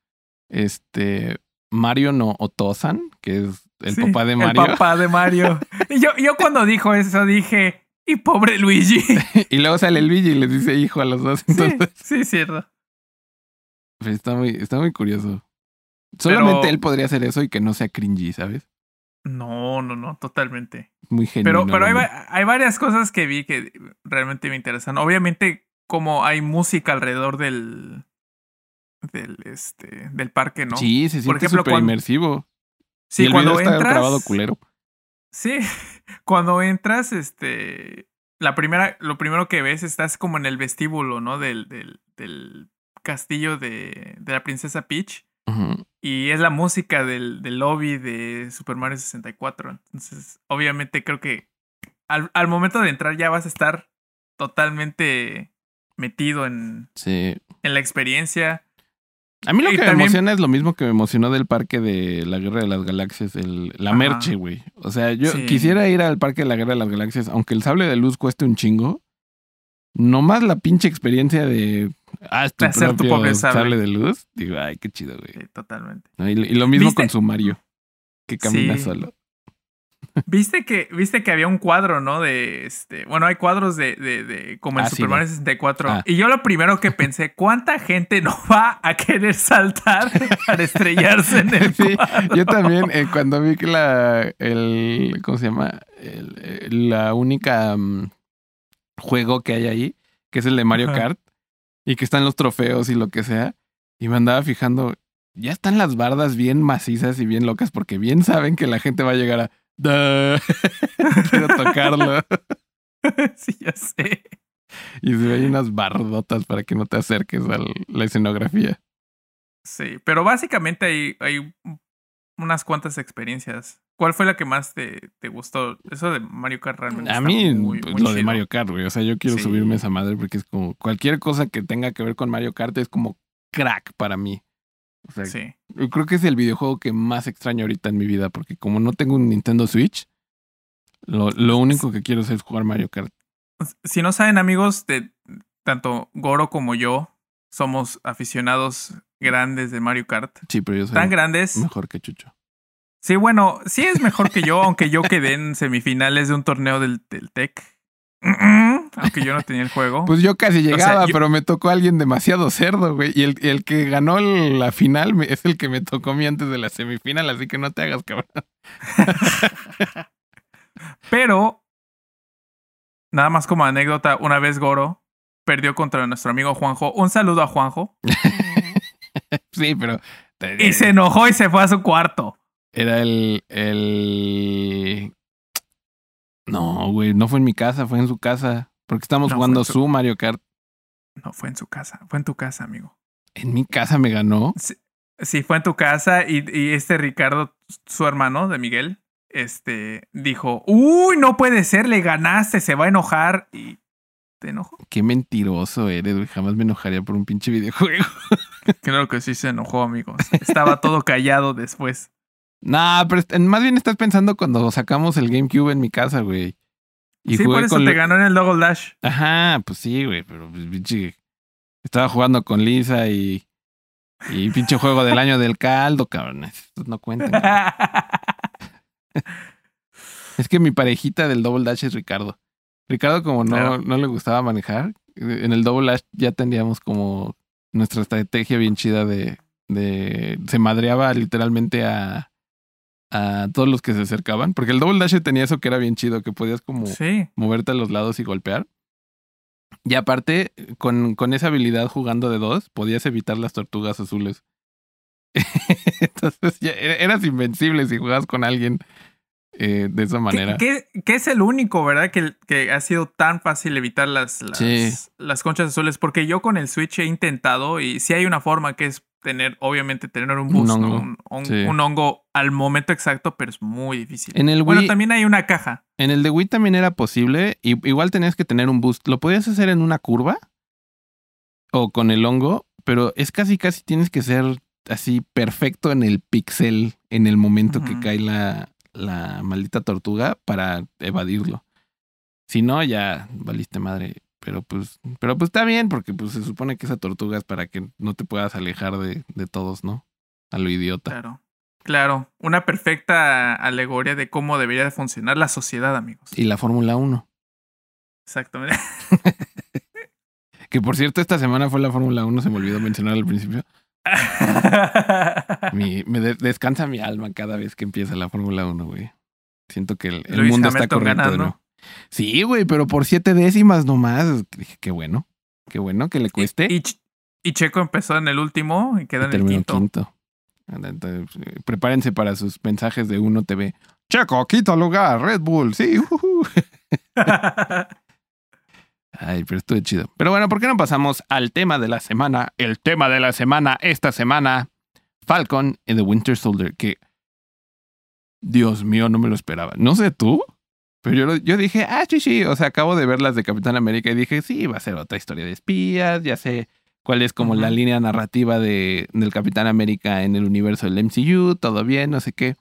este Mario no Otosan, que es el sí, papá de Mario. El papá de Mario. y yo, yo cuando dijo eso dije, y pobre Luigi. y luego sale Luigi y les dice hijo a los dos. Entonces... Sí, sí, cierto. Pero está muy, está muy curioso. Solamente pero... él podría hacer eso y que no sea cringy, ¿sabes? No, no, no, totalmente. Muy genial. Pero, pero hay, hay, varias cosas que vi que realmente me interesan. Obviamente, como hay música alrededor del, del, este, del parque, ¿no? Sí, se siente súper cuando... inmersivo. Sí, y el cuando video está entras. grabado culero. Sí, cuando entras, este. La primera, lo primero que ves, estás como en el vestíbulo, ¿no? Del, del, del castillo de, de la princesa Peach. Uh -huh. Y es la música del, del, lobby de Super Mario 64. Entonces, obviamente creo que al, al, momento de entrar ya vas a estar totalmente metido en, sí. en la experiencia. A mí lo que también... me emociona es lo mismo que me emocionó del parque de la Guerra de las Galaxias, el, la Ajá. merche, güey. O sea, yo sí. quisiera ir al parque de la Guerra de las Galaxias, aunque el sable de luz cueste un chingo. Nomás la pinche experiencia de ah, tu, hacer tu pobre sable. sable. de luz. Digo, ay, qué chido, güey. Sí, totalmente. Y, y, lo mismo ¿Viste? con su Mario, que camina Sí. solo. Viste que, viste que había un cuadro, ¿no? De este. Bueno, hay cuadros de, de, de como en Ah, sí, Super va. Mario 64. Ah. Y yo lo primero que pensé, ¿cuánta gente no va a querer saltar para estrellarse en el Sí, cuadro? yo también, eh, cuando vi que la, el, ¿cómo se llama? El- el- la única mm, juego que hay ahí, que es el de Mario Ajá. Kart, y que están los trofeos y lo que sea, y me andaba fijando, ya están las bardas bien macizas y bien locas, porque bien saben que la gente va a llegar a, "Duh, quiero tocarlo, sí, ya sé. y se ven unas bardotas para que no te acerques a la escenografía. Sí, pero básicamente hay, hay unas cuantas experiencias. ¿Cuál fue la que más te, te gustó? Eso de Mario Kart realmente A mí, muy, muy lo de. Mario Kart, güey. O sea, yo quiero Sí. subirme a esa madre porque es como cualquier cosa que tenga que ver con Mario Kart es como crack para mí. O sea, Sí. yo creo que es el videojuego que más extraño ahorita en mi vida porque como no tengo un Nintendo Switch, lo, lo único que quiero hacer es jugar Mario Kart. Si no saben, amigos, de tanto Goro como yo somos aficionados grandes de Mario Kart. Sí, pero yo soy Tan grandes. mejor que Chucho. Sí, bueno, sí es mejor que yo, aunque yo quedé en semifinales de un torneo del, del TEC. Aunque yo no tenía el juego. Pues yo casi llegaba, yo- pero me tocó alguien demasiado cerdo, güey. Y el, el que ganó la final es el que me tocó a mí antes de la semifinal, así que no te hagas cabrón. Pero, nada más como anécdota, una vez Goro perdió contra nuestro amigo Juanjo. Un saludo a Juanjo. Sí, pero... Y se enojó y se fue a su cuarto. Era el, el... No, güey, no fue en mi casa, fue en su casa. Porque estamos No, jugando su- su Mario Kart. No, fue en su casa. Fue en tu casa, amigo. En mi casa me ganó. Sí, sí, fue en tu casa y, y este Ricardo, su hermano de Miguel, este, dijo, uy, no puede ser, le ganaste, se va a enojar y te enojó. Qué mentiroso eres, güey. Jamás me enojaría por un pinche videojuego. Claro que sí se enojó, amigos. Estaba todo callado después. Nah, pero más bien estás pensando cuando sacamos el GameCube en mi casa, güey. Y sí, jugué por eso con te ganó en el Double Dash. Ajá, pues sí, güey, pero pues, pinche. Estaba jugando con Lisa y. Y pinche juego del año del caldo, cabrón. Estos no cuentan. Es que mi parejita del Double Dash es Ricardo. Ricardo, como no, Claro. no le gustaba manejar, en el Double Dash ya teníamos como nuestra estrategia bien chida de. de se madreaba literalmente a. a todos los que se acercaban. Porque el Double Dash tenía eso que era bien chido, que podías como sí. moverte a los lados y golpear. Y aparte, con, con esa habilidad jugando de dos, podías evitar las tortugas azules. Entonces ya era- eras invencible si jugabas con alguien eh, de esa manera. Que es el único, ¿verdad? Que, que ha sido tan fácil evitar las, las, Sí. las conchas azules. Porque yo con el Switch he intentado y sí hay una forma que es tener, obviamente, tener un Un boost, ¿no? hongo. un, un- Sí. un hongo al momento exacto, pero es muy difícil. En el Bueno, también hay una caja. en el de Wii también era posible. Y, igual tenías que tener un boost. Lo podías hacer en una curva o con el hongo, pero es casi casi tienes que ser así perfecto en el pixel en el momento que cae la, la maldita tortuga para evadirlo. Si no, ya valiste madre. Pero pues, pero pues está bien, porque pues se supone que esa tortuga es para que no te puedas alejar de, de todos, ¿no? A lo idiota. Claro. Claro. Una perfecta alegoría de cómo debería de funcionar la sociedad, amigos. Y la Fórmula 1. Exactamente. Que por cierto, esta semana fue la Fórmula 1, se me olvidó mencionar al principio. Mi- me de- descansa mi alma cada vez que empieza la Fórmula 1, güey. Siento que el, el mundo está Hamilton de ganando. Sí, güey, pero por siete décimas nomás. Dije, qué bueno. Qué bueno que le cueste. y, Ch- y Checo empezó en el último y quedó y en el quinto. quinto. Entonces, eh, prepárense para sus mensajes de Uno TV. Checo, quinto lugar, Red Bull, sí. ujú. Ay, pero estuvo chido. Pero bueno, ¿por qué no pasamos al tema de la semana? El tema de la semana esta semana, Falcon and the Winter Soldier, que Dios mío, no me lo esperaba. No sé tú, pero yo, yo dije, ah, sí, sí, o sea, acabo de ver las de Capitán América y dije, sí, va a ser otra historia de espías, ya sé cuál es como la línea narrativa de, del Capitán América en el universo del MCU, todo bien, no sé qué.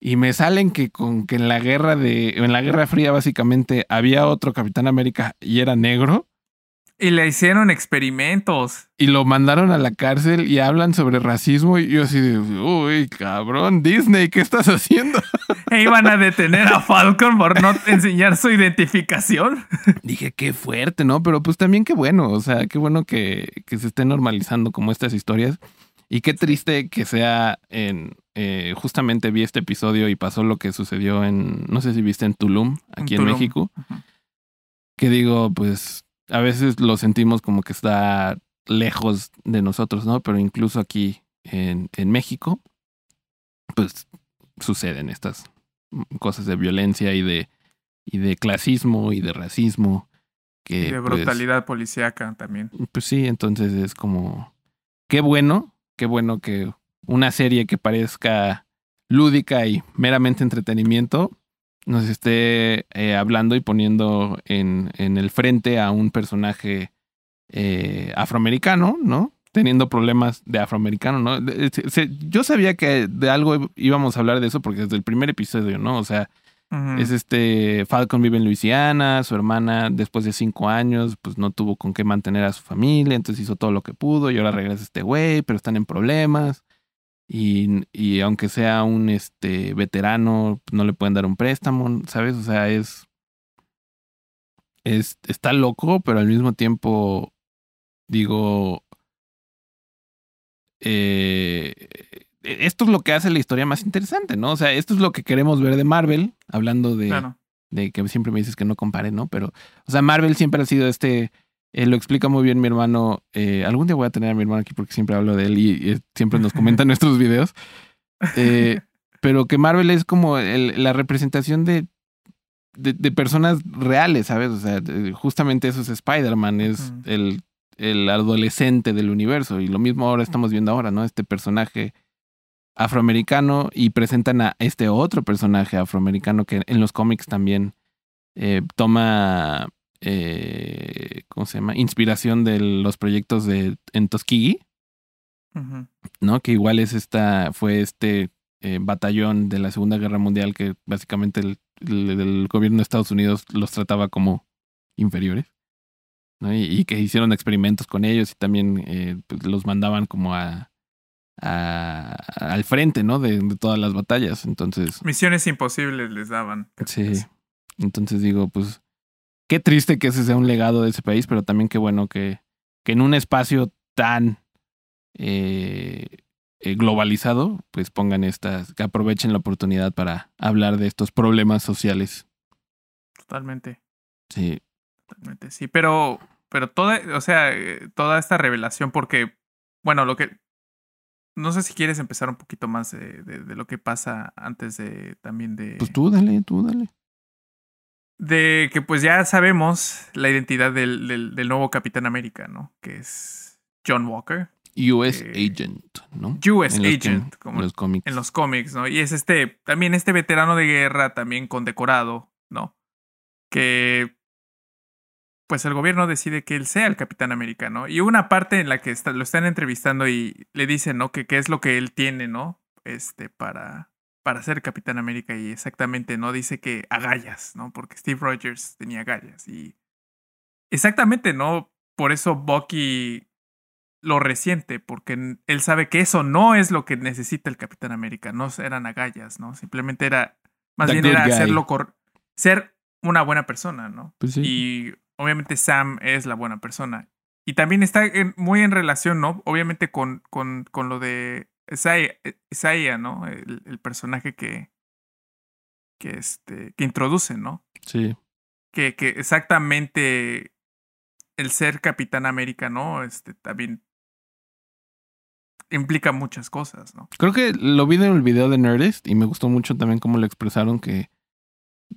Y me salen que con que en la guerra de en la Guerra Fría básicamente había otro Capitán América y era negro y le hicieron experimentos. y lo mandaron a la cárcel y hablan sobre racismo y yo así de, uy, cabrón, Disney, ¿qué estás haciendo? E iban a detener a Falcon por no enseñar su identificación. Dije, qué fuerte, ¿no? Pero pues también qué bueno, o sea, qué bueno que, que se estén normalizando como estas historias. Y qué triste que sea en... eh, justamente vi este episodio y pasó lo que sucedió en... No sé si viste en Tulum, aquí en, Tulum. México. Que digo, pues a veces lo sentimos como que está lejos de nosotros, ¿no? Pero incluso aquí en, en México, pues suceden estas cosas de violencia y de, y de clasismo y de racismo. Que, Y de pues, brutalidad policíaca también. pues sí, entonces es como, qué bueno, qué bueno que una serie que parezca lúdica y meramente entretenimiento nos esté eh, hablando y poniendo en, en el frente a un personaje eh, afroamericano, ¿no? Teniendo problemas de afroamericano, ¿no? Se- yo sabía que de algo íbamos a hablar de eso porque desde el primer episodio, ¿no? O sea, es este, Falcon vive en Luisiana, su hermana después de cinco años pues no tuvo con qué mantener a su familia, entonces hizo todo lo que pudo y ahora regresa este güey, pero están en problemas y, y aunque sea un este veterano no le pueden dar un préstamo, ¿sabes? O sea, es, es está loco, pero al mismo tiempo digo, eh, esto es lo que hace la historia más interesante, ¿no? O sea, esto es lo que queremos ver de Marvel, hablando de, Claro. de que siempre me dices que no compare, ¿no? Pero, o sea, Marvel siempre ha sido este, eh, lo explica muy bien mi hermano, eh, algún día voy a tener a mi hermano aquí porque siempre hablo de él y, y siempre nos comenta en nuestros videos, eh, pero que Marvel es como el- la representación de, de, de personas reales, ¿sabes? O sea, justamente eso es Spider-Man, es el, el adolescente del universo y lo mismo ahora estamos viendo ahora, ¿no? Este personaje afroamericano y presentan a este otro personaje afroamericano que en los cómics también eh, toma, eh, ¿cómo se llama? Inspiración de los proyectos de en Tuskegee. ¿no? Que igual es esta, fue este eh, batallón de la Segunda Guerra Mundial que básicamente el, el- el gobierno de Estados Unidos los trataba como inferiores, ¿no? Y, y que hicieron experimentos con ellos y también eh, pues, los mandaban como a, a- al frente, ¿no? De, de todas las batallas. Entonces, Misiones imposibles les daban. sí. Entonces digo, pues, qué triste que ese sea un legado de ese país, pero también qué bueno que, que en un espacio tan eh, eh, globalizado, pues pongan estas, que aprovechen la oportunidad para hablar de estos problemas sociales. Totalmente. Sí, Totalmente, sí, pero, pero toda, o sea, eh, toda esta revelación, porque, bueno, lo que, no sé si quieres empezar un poquito más de, de- de lo que pasa antes de, también de, pues tú dale, tú dale. de que pues ya sabemos la identidad del, del, del nuevo Capitán América, ¿no? Que es John Walker, US Eh, Agent, ¿no? US En Agent, como en los cómics. en los cómics, ¿no? Y es este, también este veterano de guerra, también condecorado, ¿no? Que, pues el gobierno decide que él sea el Capitán América, ¿no? Y una parte en la que está- lo están entrevistando y le dicen, ¿no? Que qué es lo que él tiene, ¿no? Este, para, para ser Capitán América y exactamente, ¿no? Dice que agallas, ¿no? Porque Steve Rogers tenía agallas y... Exactamente, ¿no? Por eso Bucky lo resiente, porque él sabe que eso no es lo que necesita el Capitán América, no eran agallas, ¿no? Simplemente era, más The bien era hacerlo ser una buena persona, ¿no? Pues sí. Y obviamente Sam es la buena persona. Y también está en- muy en relación, ¿no? Obviamente con, con, con lo de Isaiah, ¿no? El, el personaje que, que, este, que introduce, ¿no? Sí. que, que exactamente el ser Capitán América, ¿no? Este también implica muchas cosas, ¿no? Creo que lo vi en el video de Nerdist y me gustó mucho también cómo lo expresaron que,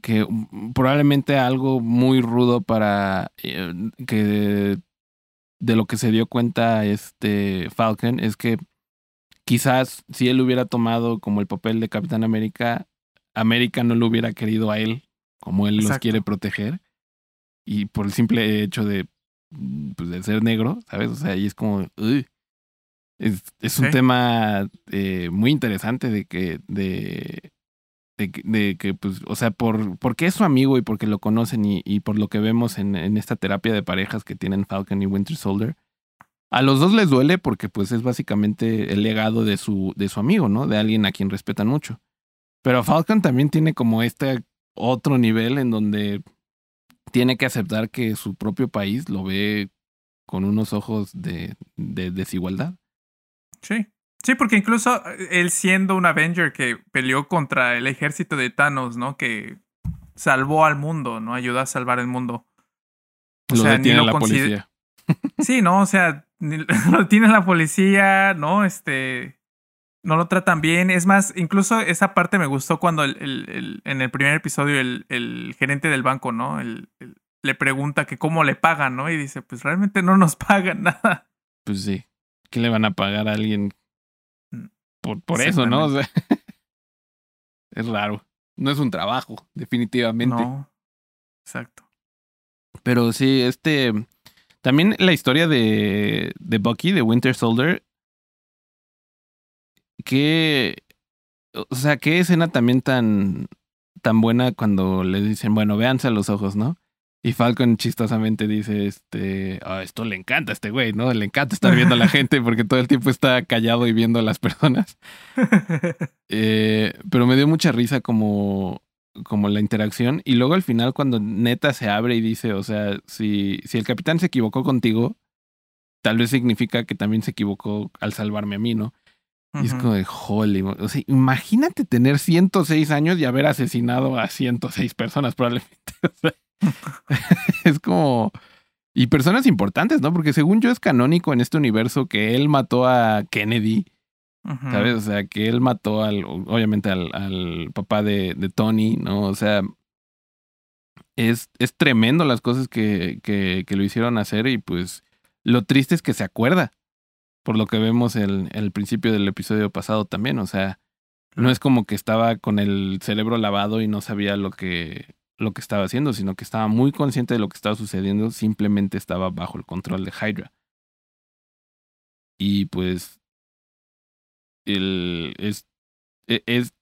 que mm, probablemente algo muy rudo para eh, que de lo que se dio cuenta este Falcon es que quizás si él hubiera tomado como el papel de Capitán América, América no lo hubiera querido a él como él los quiere proteger y por el simple hecho de mm, pues, de ser negro, ¿sabes? O sea, y es como "Uy". es, es un Sí. tema eh, muy interesante de que de de, de que pues o sea por porque es su amigo y porque lo conocen y, y por lo que vemos en, en esta terapia de parejas que tienen Falcon y Winter Soldier a los dos les duele porque pues es básicamente el legado de su de su amigo no de alguien a quien respetan mucho. Pero Falcon también tiene como este otro nivel en donde tiene que aceptar que su propio país lo ve con unos ojos de, de desigualdad. Sí. Sí, porque incluso eh, él siendo un Avenger que peleó contra el ejército de Thanos, ¿no? Que salvó al mundo, ¿no? Ayudó a salvar el mundo. O lo sea, ni detiene lo la policía Sí, ¿no? O sea, lo tiene la policía, ¿no? Este. No lo tratan bien. Es más, incluso esa parte me gustó cuando el, el- el- en el primer episodio el, el gerente del banco, ¿no? El- le pregunta que cómo le pagan, ¿no? Y dice, pues realmente no nos pagan nada. Pues sí. ¿Qué le van a pagar a alguien por, por eso, no? O sea, es raro. No es un trabajo, definitivamente. No. Exacto. Pero sí, este. También la historia de, de Bucky, de Winter Soldier. Que. O sea, qué escena también tan. tan buena cuando le dicen, bueno, véanse a los ojos, ¿no? Y Falcon chistosamente dice, este, "Ah, esto le encanta a este güey, ¿no? Le encanta estar viendo a la gente porque todo el tiempo está callado y viendo a las personas. Eh, pero me dio mucha risa como, como la interacción. Y luego al final, cuando neta se abre y dice, o sea, si, si el capitán se equivocó contigo, tal vez significa que también se equivocó al salvarme a mí, ¿no? Y es como de, holy, mo- o sea, imagínate tener 106 años y haber asesinado a 106 personas probablemente. O sea, es como... Y personas importantes, ¿no? Porque según yo es canónico en este universo que él mató a Kennedy. ¿sabes? O sea, que él mató al, obviamente al, al papá de, de Tony, ¿no? O sea, es, es tremendo las cosas que, que, que lo hicieron hacer y pues lo triste es que se acuerda. por lo que vemos en el principio del episodio pasado también. O sea, no es como que estaba con el cerebro lavado y no sabía lo que, lo que estaba haciendo, sino que estaba muy consciente de lo que estaba sucediendo, simplemente estaba bajo el control de Hydra. Y pues el, es, e, es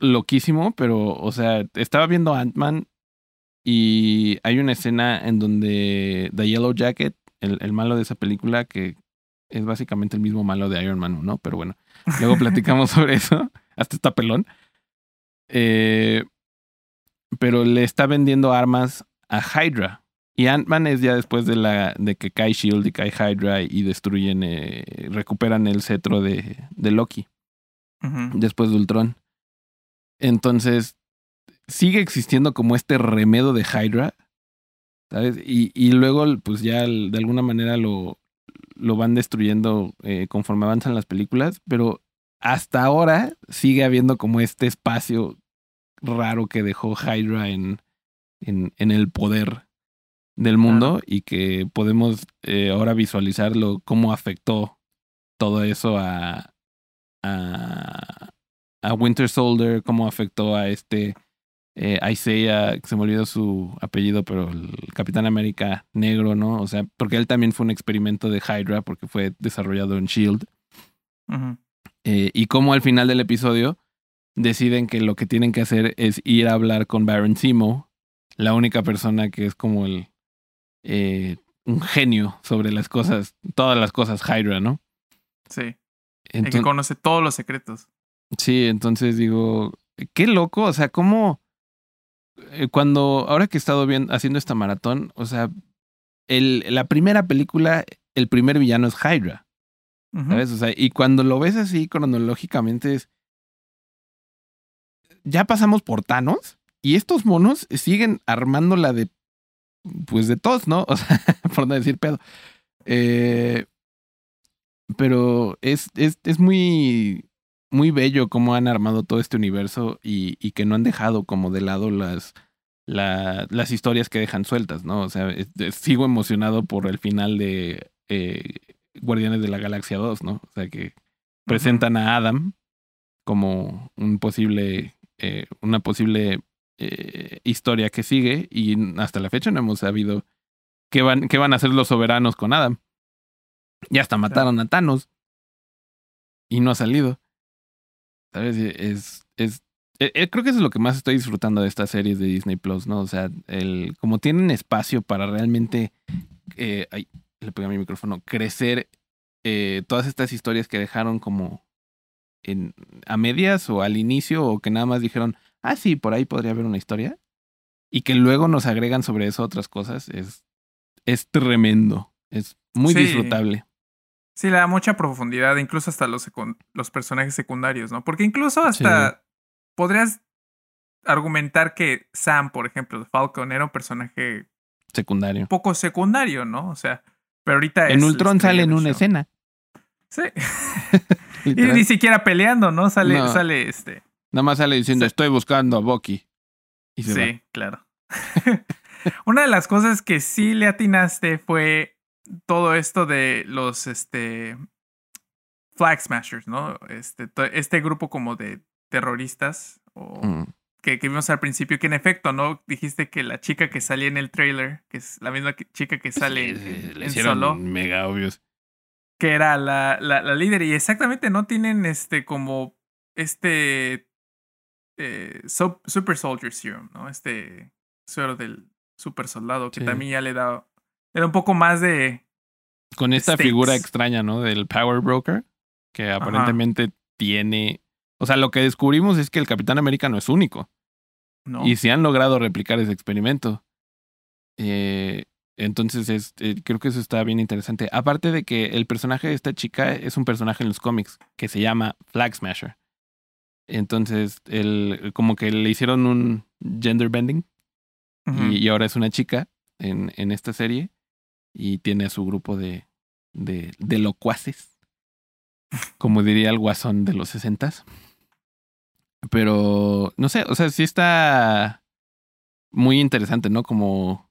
loquísimo, pero, o sea, estaba viendo Ant-Man y hay una escena en donde The Yellow Jacket, el, el, malo de esa película, que es básicamente el mismo malo de Iron Man ¿no? Pero bueno, luego platicamos sobre eso. Hasta está pelón. Eh, pero le está vendiendo armas a Hydra. Y Ant-Man es ya después de, la, de que cae Shield y cae Hydra y destruyen, eh, recuperan el cetro de, de Loki. Después de Ultron. Entonces, sigue existiendo como este remedo de Hydra. ¿Sabes? Y, y luego, pues ya de alguna manera lo, lo van destruyendo eh, conforme avanzan las películas. Pero hasta ahora sigue habiendo como este espacio raro que dejó Hydra en, en, en el poder del mundo y que podemos eh, ahora visualizarlo, cómo afectó todo eso a, a, a Winter Soldier, cómo afectó a este eh, Isaiah, que se me olvidó su apellido, pero el Capitán América negro, ¿no? O sea, porque él también fue un experimento de Hydra, porque fue desarrollado en Shield. eh, y cómo al final del episodio deciden que lo que tienen que hacer es ir a hablar con Baron Simo, la única persona que es como el eh, un genio sobre las cosas, todas las cosas Hydra, ¿no? Sí. el que conoce todos los secretos. Sí, entonces digo, qué loco, o sea, cómo eh, cuando ahora que he estado viendo, haciendo esta maratón, o sea, el, la primera película, el primer villano es Hydra. ¿Sabes? O sea, y cuando lo ves así cronológicamente es ya pasamos por Thanos y estos monos siguen armando la de, pues de todos, ¿no? O sea, por no decir pedo. Eh, pero es, es, es muy, muy bello cómo han armado todo este universo y, y que no han dejado como de lado las, la, las historias que dejan sueltas, ¿no? O sea, sigo emocionado por el final de eh, Guardianes de la Galaxia 2, ¿no? O sea, que presentan a Adam como un posible eh, una posible eh, historia que sigue y hasta la fecha no hemos sabido qué van, qué van a hacer los soberanos con Adam. Ya hasta mataron a Thanos y no ha salido. ¿Sabes? Es, es, eh, creo que eso es lo que más estoy disfrutando de estas series de Disney Plus, ¿no? O sea, el, como tienen espacio para realmente, eh, ay, le pegué a mi micrófono, crecer eh, todas estas historias que dejaron como en, a medias o al inicio o que nada más dijeron, ah, sí, por ahí podría haber una historia. Y que luego nos agregan sobre eso otras cosas, es, es tremendo, es muy disfrutable. Sí, le da mucha profundidad, incluso hasta los, los personajes secundarios, ¿no? Porque incluso hasta podrías argumentar que Sam, por ejemplo, de Falcon, era un personaje secundario. Un poco secundario, ¿no? O sea, pero ahorita En Ultron sale en una escena. Sí. y ni siquiera peleando, ¿no? Sale, sale este. Nada más sale diciendo, estoy buscando a Bucky. sí, claro. Una de las cosas que sí le atinaste fue todo esto de los este Flag Smashers, ¿no? Este, este grupo como de terroristas o mm. que, que, vimos al principio, que en efecto, ¿no? Dijiste que la chica que salía en el trailer, que es la misma chica que sale en, solo. Mega obvios que era la, la, la, líder. Y exactamente no tienen este como este eh, Super Soldier Serum, ¿no? Este suero del super soldado, que también ya le da, le da un poco más de... Con esta figura extraña, ¿no? Del Power Broker, que aparentemente tiene... O sea, lo que descubrimos es que el Capitán América no es único. No. Y si han logrado replicar ese experimento. Eh, entonces, es, eh, creo que eso está bien interesante. Aparte de que el personaje de esta chica es un personaje en los cómics que se llama Flag Smasher. Entonces, él, como que le hicieron un gender bending y, ahora es una chica en, en esta serie y tiene a su grupo de, de, de locuaces, como diría el guasón de los sesentas. Pero, no sé, o sea, sí está muy interesante, ¿no? Como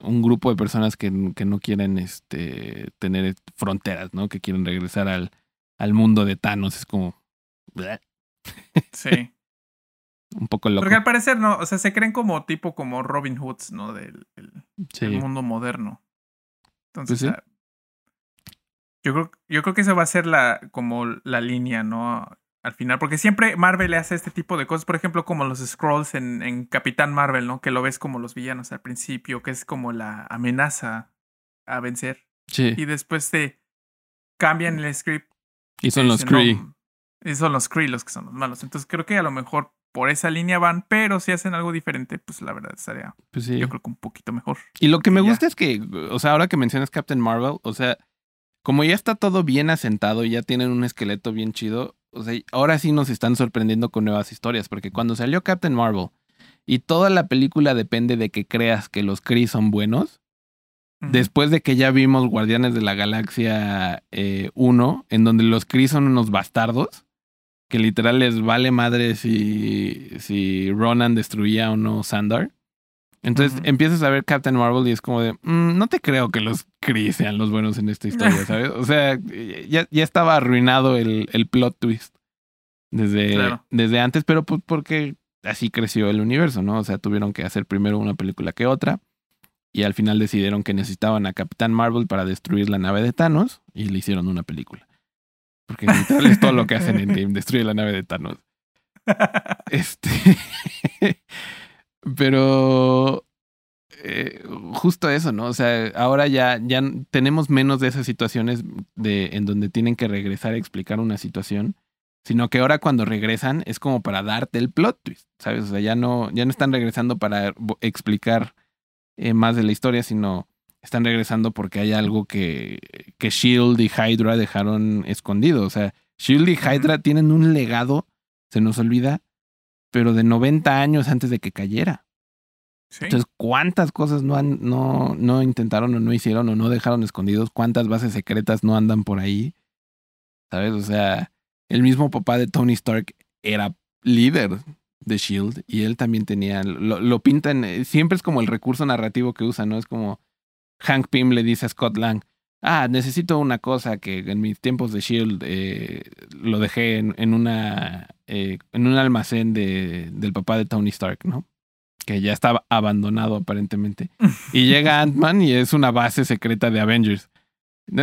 un grupo de personas que, que no quieren este, tener fronteras, ¿no? Que quieren regresar al, al mundo de Thanos. Es como... Sí. un poco loco. Porque al parecer no, o sea, se creen como tipo como Robin Hoods, ¿no? Del, del- Sí. del mundo moderno. Entonces, Pues sí. yo creo, yo creo que esa va a ser la, como la línea, ¿no? Al final, porque siempre Marvel le hace este tipo de cosas, por ejemplo, como los Scrolls en, en Capitán Marvel, ¿no? Que lo ves como los villanos al principio, que es como la amenaza a vencer. Sí. Y después te cambian el script. Y son los no, Kree. y son los Kree los que son los malos. Entonces creo que a lo mejor por esa línea van, pero si hacen algo diferente, pues la verdad estaría, Pues sí. yo creo que un poquito mejor. Y lo que me ya. gusta es que, o sea, ahora que mencionas Captain Marvel, o sea, como ya está todo bien asentado y ya tienen un esqueleto bien chido, o sea, ahora sí nos están sorprendiendo con nuevas historias, porque cuando salió Captain Marvel y toda la película depende de que creas que los Kree son buenos, después de que ya vimos Guardianes de la Galaxia eh, 1, en donde los Kree son unos bastardos, que literal les vale madre si, si Ronan destruía o no Sandar. Entonces Ujú. empiezas a ver Captain Marvel y es como de, "Mm, no te creo que los Kree sean los buenos en esta historia, ¿sabes? O sea, ya, ya estaba arruinado el, el plot twist desde, Claro. desde antes, pero pues porque así creció el universo, ¿no? O sea, tuvieron que hacer primero una película que otra y al final decidieron que necesitaban a Capitán Marvel para destruir la nave de Thanos y le hicieron una película. Porque es todo lo que hacen en Endgame, destruye la nave de Thanos. Este. Pero. eh, justo eso, ¿no? O sea, ahora ya, ya tenemos menos de esas situaciones de, en donde tienen que regresar a explicar una situación. Sino que ahora cuando regresan es como para darte el plot twist, ¿sabes? O sea, ya no, ya no están regresando para explicar eh, más de la historia, sino están regresando porque hay algo que, que Shield y Hydra dejaron escondido. O sea, Shield y Hydra tienen un legado, se nos olvida, pero de 90 años antes de que cayera. Sí. Entonces, ¿cuántas cosas no, han, no, no intentaron o no hicieron o no dejaron escondidos? ¿Cuántas bases secretas no andan por ahí? ¿Sabes? O sea, el mismo papá de Tony Stark era líder de Shield y él también tenía, lo, lo pintan, eh, siempre es como el recurso narrativo que usan, ¿no? Es como Hank Pym le dice a Scott Lang, ah, necesito una cosa que en mis tiempos de Shield eh, lo dejé en, en una, eh, en un almacén de, del papá de Tony Stark, ¿no? Que ya estaba abandonado aparentemente. Y llega Ant-Man y es una base secreta de Avengers.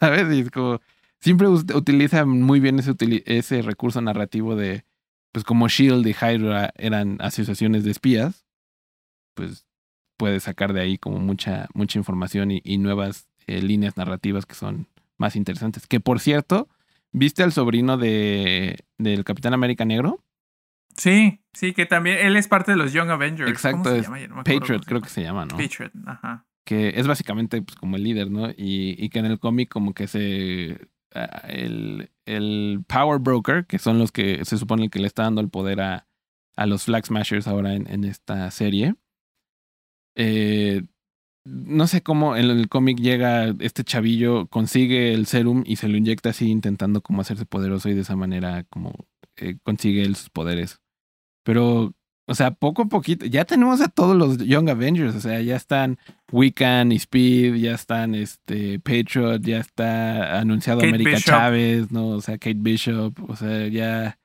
¿Sabes? Y es como. Siempre utiliza muy bien ese, recurso narrativo de. Pues como Shield y Hydra eran asociaciones de espías. Pues puede sacar de ahí como mucha, mucha información y, y nuevas eh, líneas narrativas que son más interesantes. Que por cierto, ¿viste al sobrino de, del Capitán América Negro? Sí, sí, que también él es parte de los Young Avengers. Exacto, ¿Cómo se es llama? No Patriot, creo que se llama, ¿no? Patriot, ajá. que es básicamente pues, como el líder, ¿no? Y, y que en el cómic como que se... el, el Power Broker, que son los que se supone que le está dando el poder a, a los Flag Smashers ahora en, en esta serie. eh, no sé cómo en el cómic llega este chavillo, consigue el serum y se lo inyecta así intentando como hacerse poderoso y de esa manera como eh, consigue él sus poderes. Pero, o sea, poco a poquito, ya tenemos a todos los Young Avengers, o sea, ya están Wiccan y Speed, ya están este Patriot, ya está anunciado Kate América Bishop. Chávez, ¿no? O sea, Kate Bishop, o sea, ya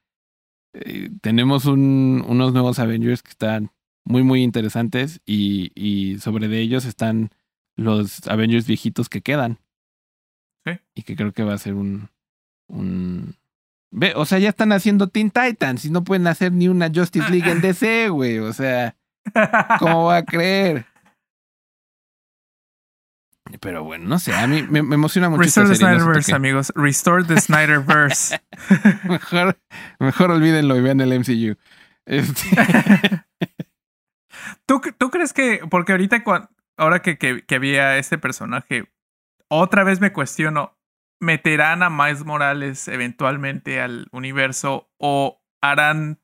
eh, tenemos un, unos nuevos Avengers que están muy, muy interesantes y, y sobre de ellos están los Avengers viejitos que quedan. Sí. Y que creo que va a ser un, un... Ve, o sea, ya están haciendo Teen Titans y no pueden hacer ni una Justice League en DC, güey. O sea, ¿cómo va a creer? Pero bueno, no sé, a mí me, me emociona mucho. esta Restore the no sé Snyderverse, amigos. Restore the Snyderverse. Mejor, mejor olvídenlo y vean el MCU. Este, ¿Tú, ¿Tú crees que, porque ahorita, ahora que, que, que había este personaje, otra vez me cuestiono, ¿meterán a Miles Morales eventualmente al universo o harán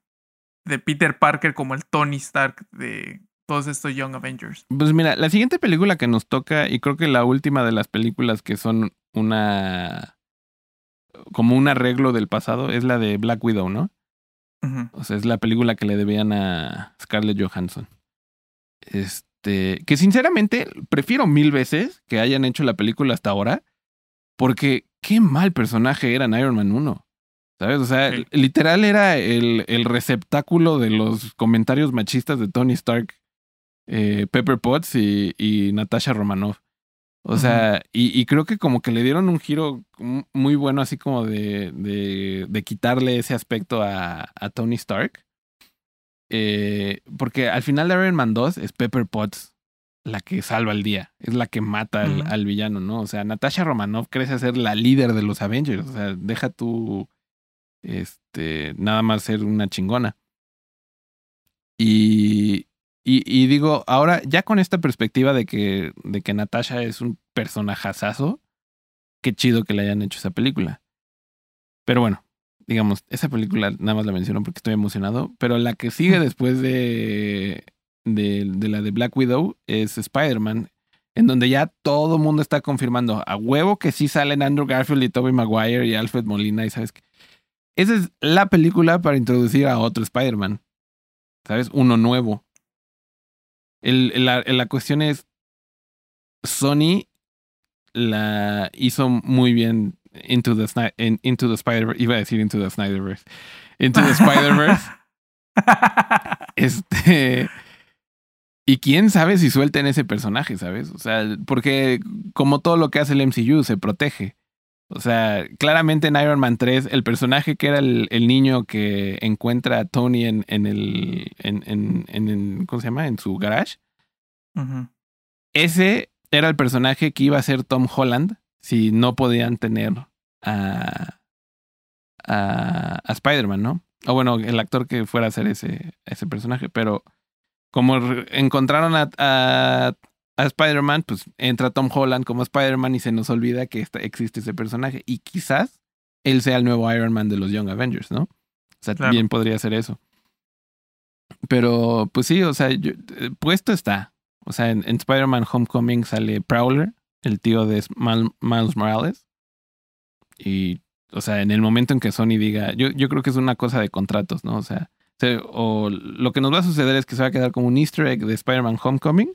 de Peter Parker como el Tony Stark de todos estos Young Avengers? Pues mira, la siguiente película que nos toca, y creo que la última de las películas que son una. como un arreglo del pasado, es la de Black Widow, ¿no? O sea, es la película que le debían a Scarlett Johansson. Es, Este, que sinceramente prefiero mil veces que hayan hecho la película hasta ahora, porque qué mal personaje era en Iron Man 1. ¿Sabes? O sea, Sí. literal era el, el receptáculo de los comentarios machistas de Tony Stark, eh, Pepper Potts y, y Natasha Romanoff. O sea, y, y creo que como que le dieron un giro muy bueno, así como de, de, de quitarle ese aspecto a, a Tony Stark. Eh, porque al final de Iron Man 2 es Pepper Potts la que salva el día, es la que mata al, villano, ¿no? O sea, Natasha Romanoff crece ser la líder de los Avengers, o sea, deja tú, este, nada más ser una chingona. Y, y, y digo, ahora ya con esta perspectiva de que, de que Natasha es un personajazazo, qué chido que le hayan hecho esa película. Pero bueno, digamos, esa película nada más la menciono porque estoy emocionado, pero la que sigue después de, de, de la de Black Widow es Spider-Man, en donde ya todo el mundo está confirmando a huevo que sí salen Andrew Garfield y Tobey Maguire y Alfred Molina y sabes qué. Esa es la película para introducir a otro Spider-Man. ¿Sabes? Uno nuevo. El, la, la cuestión es, Sony la hizo muy bien Into the, Sni- in- into the Spider-Verse. Iba a decir Into the Snyderverse. Into the Spider-Verse. Este. Y quién sabe si suelten ese personaje, ¿sabes? O sea, porque como todo lo que hace el MCU, se protege. O sea, claramente en Iron Man 3, el personaje que era el, el niño que encuentra a Tony en, en el. En, en, ¿Cómo se llama? En su garage. Ese era el personaje que iba a ser Tom Holland si no podían tener a, a, a Spider-Man, ¿no? O bueno, el actor que fuera a ser ese, ese personaje. Pero como encontraron a, a, a Spider-Man, pues entra Tom Holland como Spider-Man y se nos olvida que existe ese personaje. Y quizás él sea el nuevo Iron Man de los Young Avengers, ¿no? O sea, Claro. bien podría ser eso. Pero, pues sí, o sea, yo- eh, puesto está. O sea, en, en Spider-Man Homecoming sale Prowler, el tío de Mal- Miles Morales. Y, o sea, en el momento en que Sony diga, yo, yo creo que es una cosa de contratos, ¿no? O sea, se- o lo que nos va a suceder es que se va a quedar como un easter egg de Spider-Man Homecoming.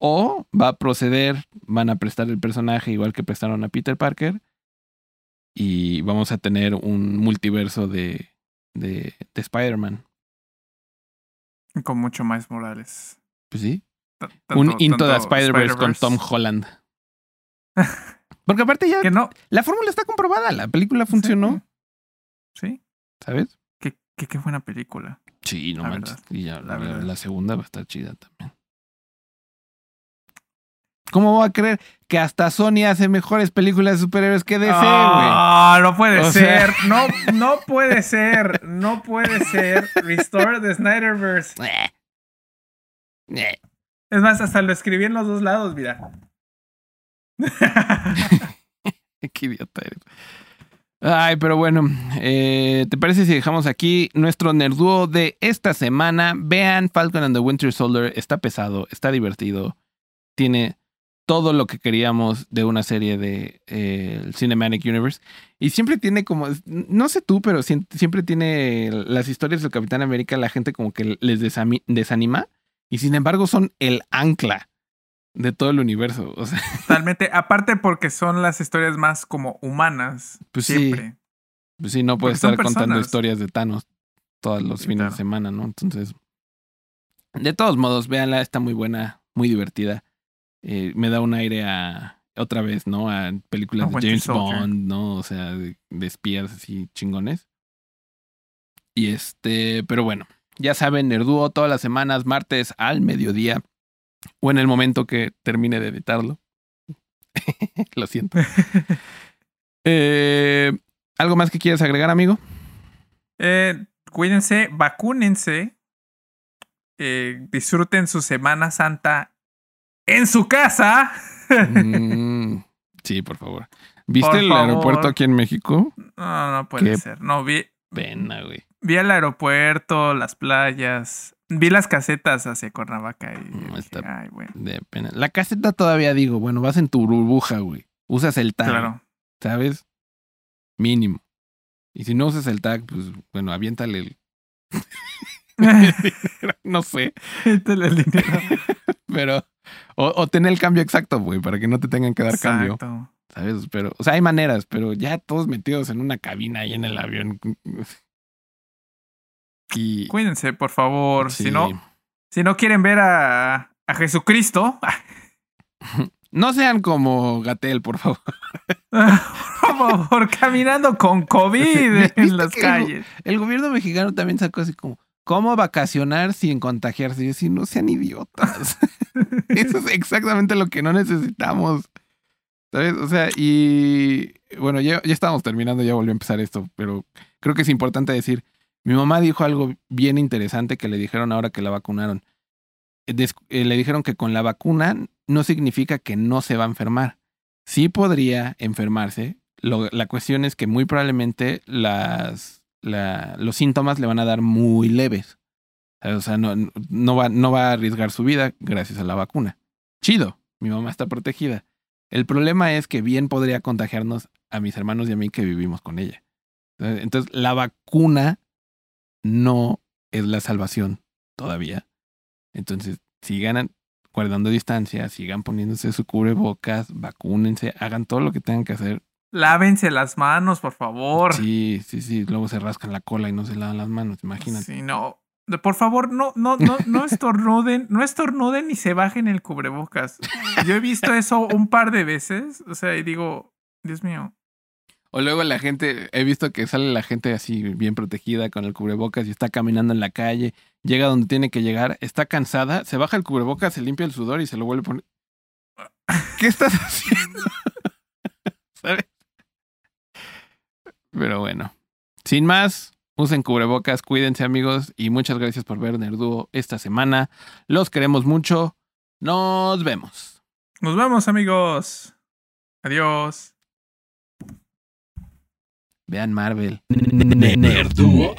O va a proceder, van a prestar el personaje igual que prestaron a Peter Parker. Y vamos a tener un multiverso de, de, de Spider-Man. Con mucho más Morales. Pues sí. T- un Into the tanto Spider-Verse con Tom Holland. Porque aparte ya Que no. la fórmula está comprobada, la película funcionó, Sí. ¿sabes? Qué, qué, qué buena película. Sí, no La manches. verdad, Y ya, la la, verdad. la segunda va a estar chida también. ¿Cómo va a creer que hasta Sony hace mejores películas de superhéroes que DC, güey? Ah, no puede O sea- ser. No, no puede ser. No puede ser. Restore the Snyderverse. Eh. Eh. Es más, hasta lo escribí en los dos lados, mira. Qué idiota eres. Ay, pero bueno, eh, ¿te parece si dejamos aquí nuestro nerduo de esta semana? Vean Falcon and the Winter Soldier, está pesado, está divertido, tiene todo lo que queríamos de una serie de eh, Cinematic Universe y siempre tiene como, no sé tú, pero siempre tiene las historias del Capitán América, la gente como que les desanima y sin embargo son el ancla de todo el universo, o sea. Totalmente. Aparte porque son las historias más como humanas. Pues sí. siempre. Pues sí, no puedes son estar contando historias de Thanos todos los Sí, fines claro. de semana, ¿no? Entonces, de todos modos, véanla, está muy buena, muy divertida. Eh, me da un aire a, otra vez, ¿no? A películas de James. Bond, ¿no? O sea, de, de espías así chingones. Y este, pero bueno, ya saben, Nerduo todas las semanas, martes al mediodía, o en el momento que termine de editarlo. Lo siento. Eh, ¿Algo más que quieras agregar, amigo? Eh, cuídense, vacúnense. eh, disfruten su Semana Santa en su casa. Mm, sí, por favor. ¿Viste Por el favor. aeropuerto aquí en México? No, no puede Qué ser. No, vi, Pena, güey. vi el aeropuerto, las playas. Vi las casetas hacia Cuernavaca y No, dije, está- ay, bueno. De pena. La caseta todavía digo, bueno, vas en tu burbuja, güey. Usas el tag, Claro. ¿sabes? Mínimo. Y si no usas el tag, pues bueno, aviéntale el. no sé. El dinero. Pero, o, o tener el cambio exacto, güey, para que no te tengan que dar cambio. Exacto. ¿Sabes? Pero, o sea, hay maneras, pero ya todos metidos en una cabina ahí en el avión. Y. Cuídense, por favor. sí. Si no, si no quieren ver a, a Jesucristo, No sean como Gatel, por favor. por favor, caminando con COVID ¿Viste en las calles. El gobierno mexicano también sacó así como, ¿cómo vacacionar sin contagiarse? Y yo, sí, no sean idiotas. Eso es exactamente lo que no necesitamos. ¿Sabes? O sea, y bueno, ya, ya estábamos terminando, ya volvió a empezar esto, pero creo que es importante decir, mi mamá dijo algo bien interesante que le dijeron ahora que la vacunaron. Des- eh, le dijeron que con la vacuna no significa que no se va a enfermar. Sí podría enfermarse. La cuestión es que muy probablemente los síntomas le van a dar muy leves. O sea, no, va, no va a arriesgar su vida gracias a la vacuna. Chido, mi mamá está protegida. El problema es que bien podría contagiarnos a mis hermanos y a mí que vivimos con ella. Entonces, la vacuna no es la salvación todavía. Entonces, sigan guardando distancia, sigan poniéndose su cubrebocas, vacúnense, hagan todo lo que tengan que hacer. Lávense las manos, por favor. Sí, sí, sí. Luego se rascan la cola y no se lavan las manos, imagínate. Sí, no. Por favor, no, no, no, no estornuden, no estornuden ni se bajen el cubrebocas. Yo he visto eso un par de veces, o sea, y digo, Dios mío. O luego la gente, he visto que sale la gente así bien protegida con el cubrebocas y está caminando en la calle, llega donde tiene que llegar, está cansada, se baja el cubrebocas, se limpia el sudor y se lo vuelve a poner. ¿Qué estás haciendo? ¿Sabes? Pero bueno, sin más, usen cubrebocas, cuídense amigos y muchas gracias por ver Nerduo esta semana. Los queremos mucho. Nos vemos. Nos vemos, amigos. Adiós. Vean Marvel. Nerduo